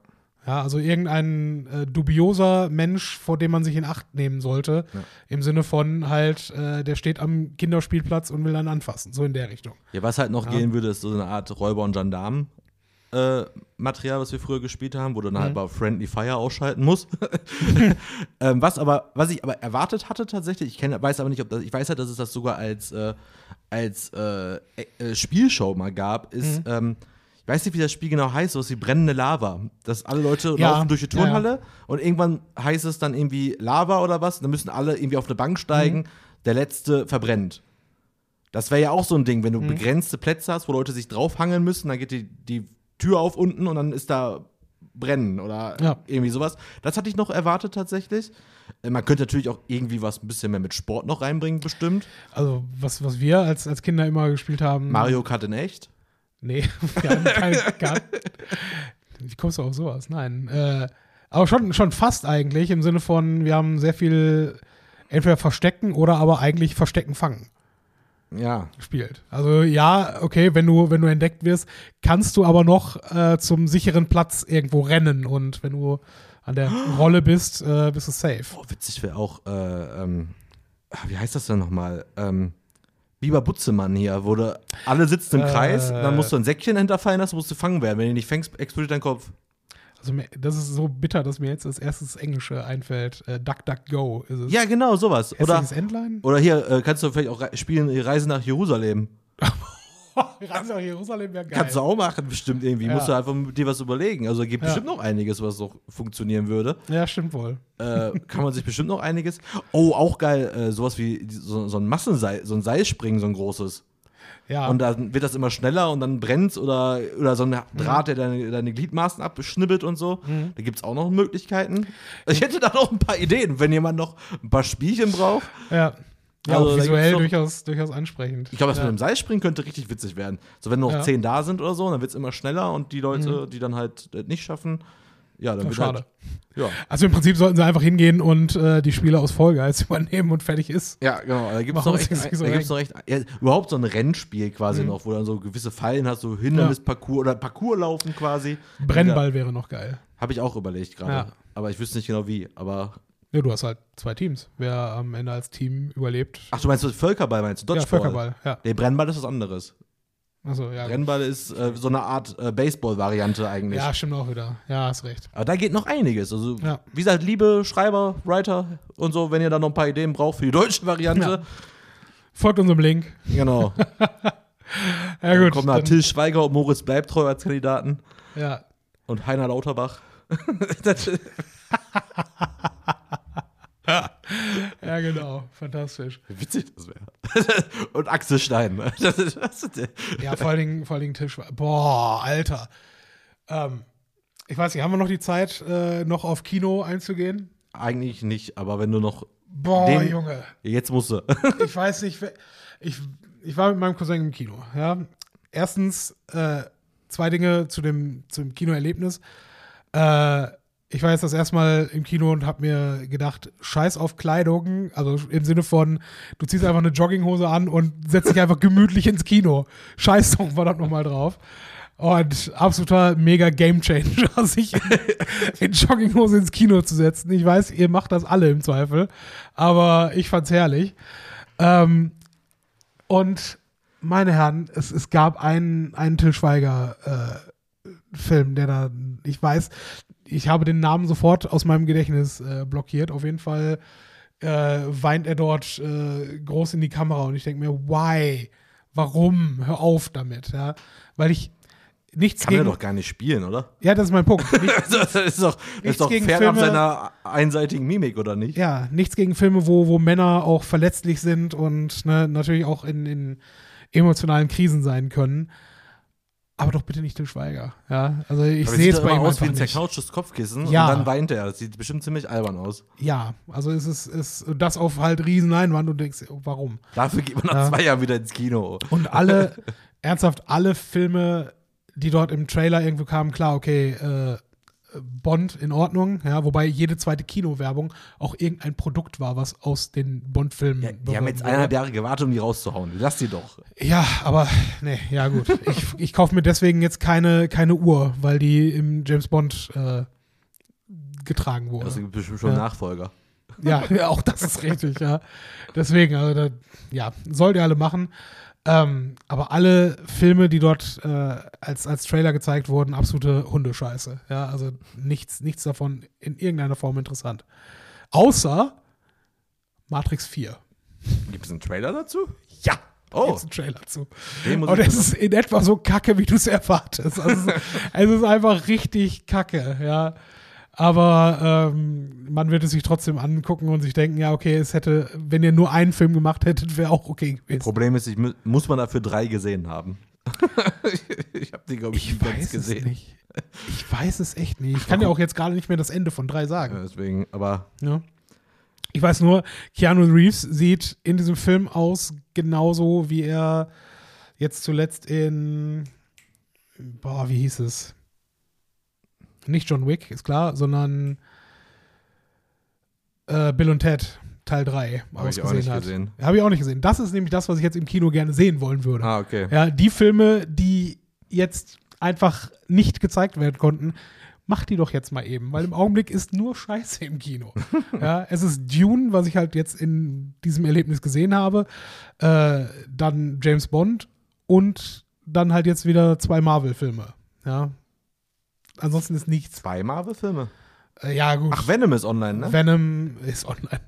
Ja, also irgendein äh, dubioser Mensch, vor dem man sich in Acht nehmen sollte. Ja. Im Sinne von halt, äh, der steht am Kinderspielplatz und will dann anfassen. So in der Richtung. Ja, was halt noch Ja. gehen würde, ist so eine Art Räuber- und Gendarmen-Material, was wir früher gespielt haben, wo du dann halt Mhm. mal Friendly Fire ausschalten musst. ähm, was aber, was ich aber erwartet hatte tatsächlich, ich kenn, weiß aber nicht, ob das, ich weiß halt, dass es das sogar als, äh, als äh, äh, Spielshow mal gab, ist, Mhm. ähm, ich weiß nicht, wie das Spiel genau heißt, so ist die brennende Lava. Dass alle Leute Ja, laufen durch die ja, ja. Turnhalle und irgendwann heißt es dann irgendwie Lava oder was, dann müssen alle irgendwie auf eine Bank steigen, Mhm. der letzte verbrennt. Das wäre ja auch so ein Ding, wenn du Mhm. begrenzte Plätze hast, wo Leute sich draufhangeln müssen, dann geht die, die Tür auf unten und dann ist da Brennen oder Ja. irgendwie sowas. Das hatte ich noch erwartet tatsächlich. Man könnte natürlich auch irgendwie was ein bisschen mehr mit Sport noch reinbringen, bestimmt. Also, was, was wir als, als Kinder immer gespielt haben. Mario Kart in echt? Nee, wir hatten keine Kart. Wie kommst du auf sowas? Nein. Äh, aber schon, schon fast eigentlich, im Sinne von, wir haben sehr viel entweder Verstecken oder aber eigentlich Verstecken fangen Ja. gespielt. Also ja, okay, wenn du, wenn du entdeckt wirst, kannst du aber noch äh, zum sicheren Platz irgendwo rennen und wenn du an der Rolle bist, äh, bist du safe. Oh, witzig wäre auch, äh, ähm, ah, wie heißt das denn nochmal? Ähm, Biber Butzemann hier, wo du alle sitzen im Äh. Kreis, dann musst du ein Säckchen hinterfallen, das musst du fangen werden. Wenn du nicht fängst, explodiert dein Kopf. Also das ist so bitter, dass mir jetzt als erstes Englische einfällt. Äh, Duck, Duck, Go ist es. Ja, genau, sowas. Oder, Entlein? oder hier äh, kannst du vielleicht auch spielen, die Reise nach Jerusalem. Reise nach Jerusalem wäre geil. Kannst du auch machen, bestimmt irgendwie. Ja. Musst du einfach mit dir was überlegen. Also, es gibt Ja. bestimmt noch einiges, was noch funktionieren würde. Ja, stimmt wohl. äh, kann man sich bestimmt noch einiges. Oh, auch geil, äh, sowas wie so, so ein Massenseil, so ein Seilspringen, so ein großes. Ja. Und dann wird das immer schneller und dann brennt oder, oder so ein Mhm. Draht, der deine, deine Gliedmaßen abschnibbelt und so. Da gibt es auch noch Möglichkeiten. Ich hätte da noch ein paar Ideen, wenn jemand noch ein paar Spielchen braucht. ja. Ja, Also, auch da visuell gibt's durchaus, durchaus ansprechend. Ich glaube, das ja. mit dem Seilspringen könnte richtig witzig werden. So, wenn nur noch Ja. zehn da sind oder so, dann wird es immer schneller und die Leute, die dann halt äh, nicht schaffen, ja, dann wird schade. halt. Ja. Also im Prinzip sollten sie einfach hingehen und äh, die Spieler aus Guys übernehmen und fertig ist. Ja, genau. Da gibt es noch echt, so da gibt's noch echt ja, überhaupt so ein Rennspiel quasi Mhm. noch, wo dann so gewisse Fallen hast, so Hindernisparcours oder Parcours laufen quasi. Brennball wäre noch geil. Habe ich auch überlegt gerade. Ja. Aber ich wüsste nicht genau wie. Aber. Ja, du hast halt zwei Teams. Wer am Ende als Team überlebt. Ach, du meinst Völkerball, meinst du? ja, Dodgeball? Völkerball. Ja. Der Brennball ist was anderes. Also ja. Brennball ist äh, so eine Art äh, Baseball-Variante eigentlich. Ja, stimmt auch wieder. Ja, hast recht. Aber da geht noch einiges. Also, Ja. wie gesagt, liebe Schreiber, Writer und so, wenn ihr da noch ein paar Ideen braucht für die deutsche Variante, Ja. Folgt unserem Link. genau. Ja, gut. Kommen da Till Schweiger und Moritz Bleibtreu als Kandidaten ja. und Heiner Lauterbach. ja, genau. Fantastisch. Wie witzig das wäre. und Axel Stein. Das ist, das ist. Ja, vor allen Dingen, vor allen Dingen Tisch. Boah, Alter. Ähm, ich weiß nicht, haben wir noch die Zeit, äh, noch auf Kino einzugehen? Eigentlich nicht, aber wenn du noch. Boah, Den- Junge. Jetzt musst du. Ich weiß nicht, ich, ich war mit meinem Cousin im Kino. Ja. Erstens, äh, zwei Dinge zu dem, zum Kinoerlebnis. Äh, ich war jetzt das erste Mal im Kino und habe mir gedacht, scheiß auf Kleidung, also im Sinne von, du ziehst einfach eine Jogginghose an und setzt dich einfach gemütlich ins Kino. Scheiß doch verdammt nochmal drauf. Und absoluter mega Gamechanger, sich in, in Jogginghose ins Kino zu setzen. Ich weiß, ihr macht das alle im Zweifel, aber ich fand's herrlich. Ähm, und meine Herren, es, es gab einen, einen Till Schweiger äh, Film, der da, ich weiß, ich habe den Namen sofort aus meinem Gedächtnis äh, blockiert. Auf jeden Fall äh, weint er dort äh, groß in die Kamera und ich denke mir, why? Warum? Hör auf damit, ja. Weil ich nichts Kann er gegen. doch gar nicht spielen, oder? Ja, das ist mein Punkt. Nicht, Also, das ist doch, das Nichts ist doch fernab seiner einseitigen Mimik, oder nicht? ja, nichts gegen Filme, wo, wo Männer auch verletzlich sind und ne, natürlich auch in, in emotionalen Krisen sein können. Aber doch bitte nicht Till Schweiger. Ja, also ich sehe es bei ihm aus wie ein nicht. zerknautschtes Kopfkissen Ja. und dann weint er. Das sieht bestimmt ziemlich albern aus. Ja, also es ist, es ist das auf halt riesen Leinwand und du denkst, oh, warum? Dafür geht man nach Ja. zwei Jahren wieder ins Kino. Und alle, ernsthaft, alle Filme, die dort im Trailer irgendwo kamen, klar, okay, äh, Bond in Ordnung, ja, wobei jede zweite Kinowerbung auch irgendein Produkt war, was aus den Bond-Filmen. Ja, die haben jetzt eineinhalb Jahre gewartet, um die rauszuhauen. Lass die doch. Ja, aber nee, ja gut. Ich, ich kaufe mir deswegen jetzt keine, keine Uhr, weil die im James Bond äh, getragen wurde. Das gibt bestimmt schon Ja. Nachfolger. Ja, ja, auch das ist richtig, ja. Deswegen, also da, ja, sollt ihr alle machen. Ähm, aber alle Filme, die dort äh, als, als Trailer gezeigt wurden, absolute Hundescheiße. Ja, also nichts, nichts davon in irgendeiner Form interessant. Außer Matrix 4. Gibt es einen Trailer dazu? Ja, Oh. gibt's einen Trailer zu. Und es ist in etwa so kacke, wie du es erwartest. Also es ist einfach richtig kacke, ja. Aber ähm, man wird es sich trotzdem angucken und sich denken, ja, okay, es hätte, wenn ihr nur einen Film gemacht hättet, wäre auch okay gewesen. Problem ist, ich mu muss man dafür drei gesehen haben. ich habe die, glaube ich, Ich weiß es gesehen. nicht. Ich weiß es echt nicht. Ich kann ja auch jetzt gerade nicht mehr das Ende von drei Ja, sagen. deswegen, aber Ja. Ich weiß nur, Keanu Reeves sieht in diesem Film aus genauso, wie er jetzt zuletzt in, boah, wie hieß es? Nicht John Wick, ist klar, sondern äh, Bill und Ted, Teil 3, Hab ich auch nicht gesehen. Habe ich auch nicht gesehen. Das ist nämlich das, was ich jetzt im Kino gerne sehen wollen würde. Ah, okay. Ja, die Filme, die jetzt einfach nicht gezeigt werden konnten, mach die doch jetzt mal eben, weil im Augenblick ist nur Scheiße im Kino. ja, es ist Dune, was ich halt jetzt in diesem Erlebnis gesehen habe, äh, dann James Bond und dann halt jetzt wieder zwei Marvel-Filme. Ja. Ansonsten ist nichts. Zwei Marvel-Filme. Äh, ja, gut. Ach, Venom ist online, ne? Venom ist online.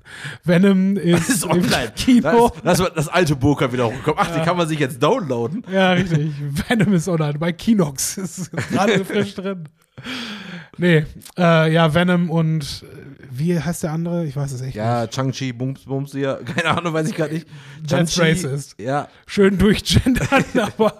Venom ist, ist online. Kino. Das, das, das alte Boker wieder hochgekommen. Ach, die kann man sich jetzt downloaden. Ja, richtig. Venom ist online. Bei Kinox ist gerade frisch drin. Nee, äh, ja, Venom und äh, wie heißt der andere? Ich weiß es echt Ja, nicht. Chang-Chi, Bums, Bums, ja. Keine Ahnung, weiß ich gerade nicht. That's Chang-Chi- racist. Ja. Schön durchgendern, aber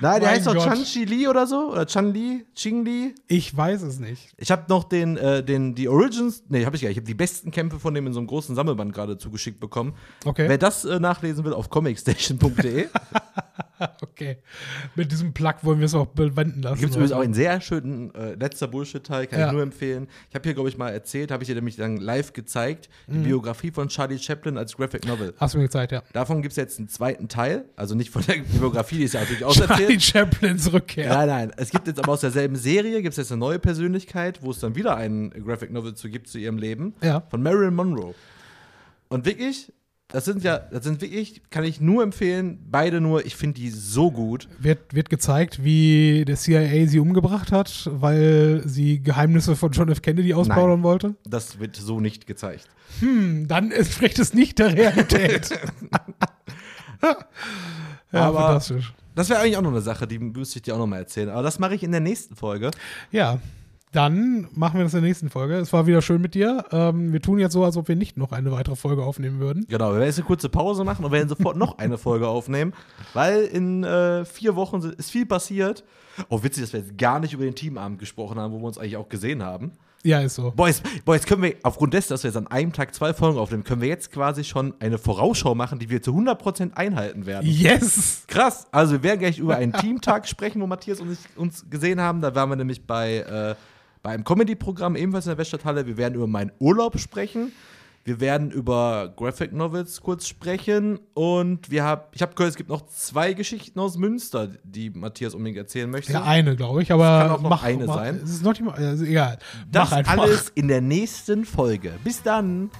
Nein, der Mein heißt doch Gott. Chan-Chi Li oder so? Oder Chan-Li? Ching-Li? ich weiß es nicht. Ich habe noch den, äh, den, die Origins, nee, habe ich gar nicht. Ich habe die besten Kämpfe von dem in so einem großen Sammelband gerade zugeschickt bekommen. Okay. Wer das äh, nachlesen will, auf comicstation.de. Okay. Mit diesem Plug wollen wir es auch bewenden lassen. Gibt es übrigens auch einen sehr schönen äh, letzter Bullshit-Teil, kann Ja. ich nur empfehlen. Ich habe hier, glaube ich, mal erzählt, habe ich dir nämlich dann live gezeigt, die Mhm. Biografie von Charlie Chaplin als Graphic Novel. Hast du mir gezeigt, ja. Davon gibt es jetzt einen zweiten Teil, also nicht von der Biografie, die ist ja natürlich Charlie auserzählt. Chaplins Rückkehr. Nein, nein. Es gibt jetzt aber aus derselben Serie, gibt es jetzt eine neue Persönlichkeit, wo es dann wieder einen Graphic Novel zu gibt zu ihrem Leben. Ja. Von Marilyn Monroe. Und wirklich, das sind ja, das sind wirklich, kann ich nur empfehlen, beide nur, ich finde die so gut. Wird, wird gezeigt, wie der CIA sie umgebracht hat, weil sie Geheimnisse von John F. Kennedy ausplaudern wollte. Das wird so nicht gezeigt. Hm, dann entspricht es nicht der Realität. ja, Aber- fantastisch. Das wäre eigentlich auch noch eine Sache, die müsste ich dir auch noch mal erzählen. Aber das mache ich in der nächsten Folge. Ja, dann machen wir das in der nächsten Folge. Es war wieder schön mit dir. Ähm, wir tun jetzt so, als ob wir nicht noch eine weitere Folge aufnehmen würden. Genau, wir werden jetzt eine kurze Pause machen und werden sofort noch eine Folge aufnehmen, weil in äh, vier Wochen ist viel passiert. Oh, witzig, dass wir jetzt gar nicht über den Teamabend gesprochen haben, wo wir uns eigentlich auch gesehen haben. Ja, ist so. Boah, jetzt können wir, aufgrund dessen, dass wir jetzt an einem Tag zwei Folgen aufnehmen, können wir jetzt quasi schon eine Vorausschau machen, die wir zu 100% einhalten werden. Yes! Krass. Also wir werden gleich über einen Teamtag sprechen, wo Matthias und ich uns gesehen haben. Da waren wir nämlich bei, äh, bei einem Comedy-Programm, ebenfalls in der Weststadthalle. Wir werden über meinen Urlaub sprechen. Wir werden über Graphic Novels kurz sprechen. Und wir hab, ich habe gehört, es gibt noch zwei Geschichten aus Münster, die Matthias unbedingt erzählen möchte. Ja, eine, glaube ich, aber kann auch noch mach, eine mach, sein. Es ist noch nicht mal, also egal. das alles in der nächsten Folge. Bis dann.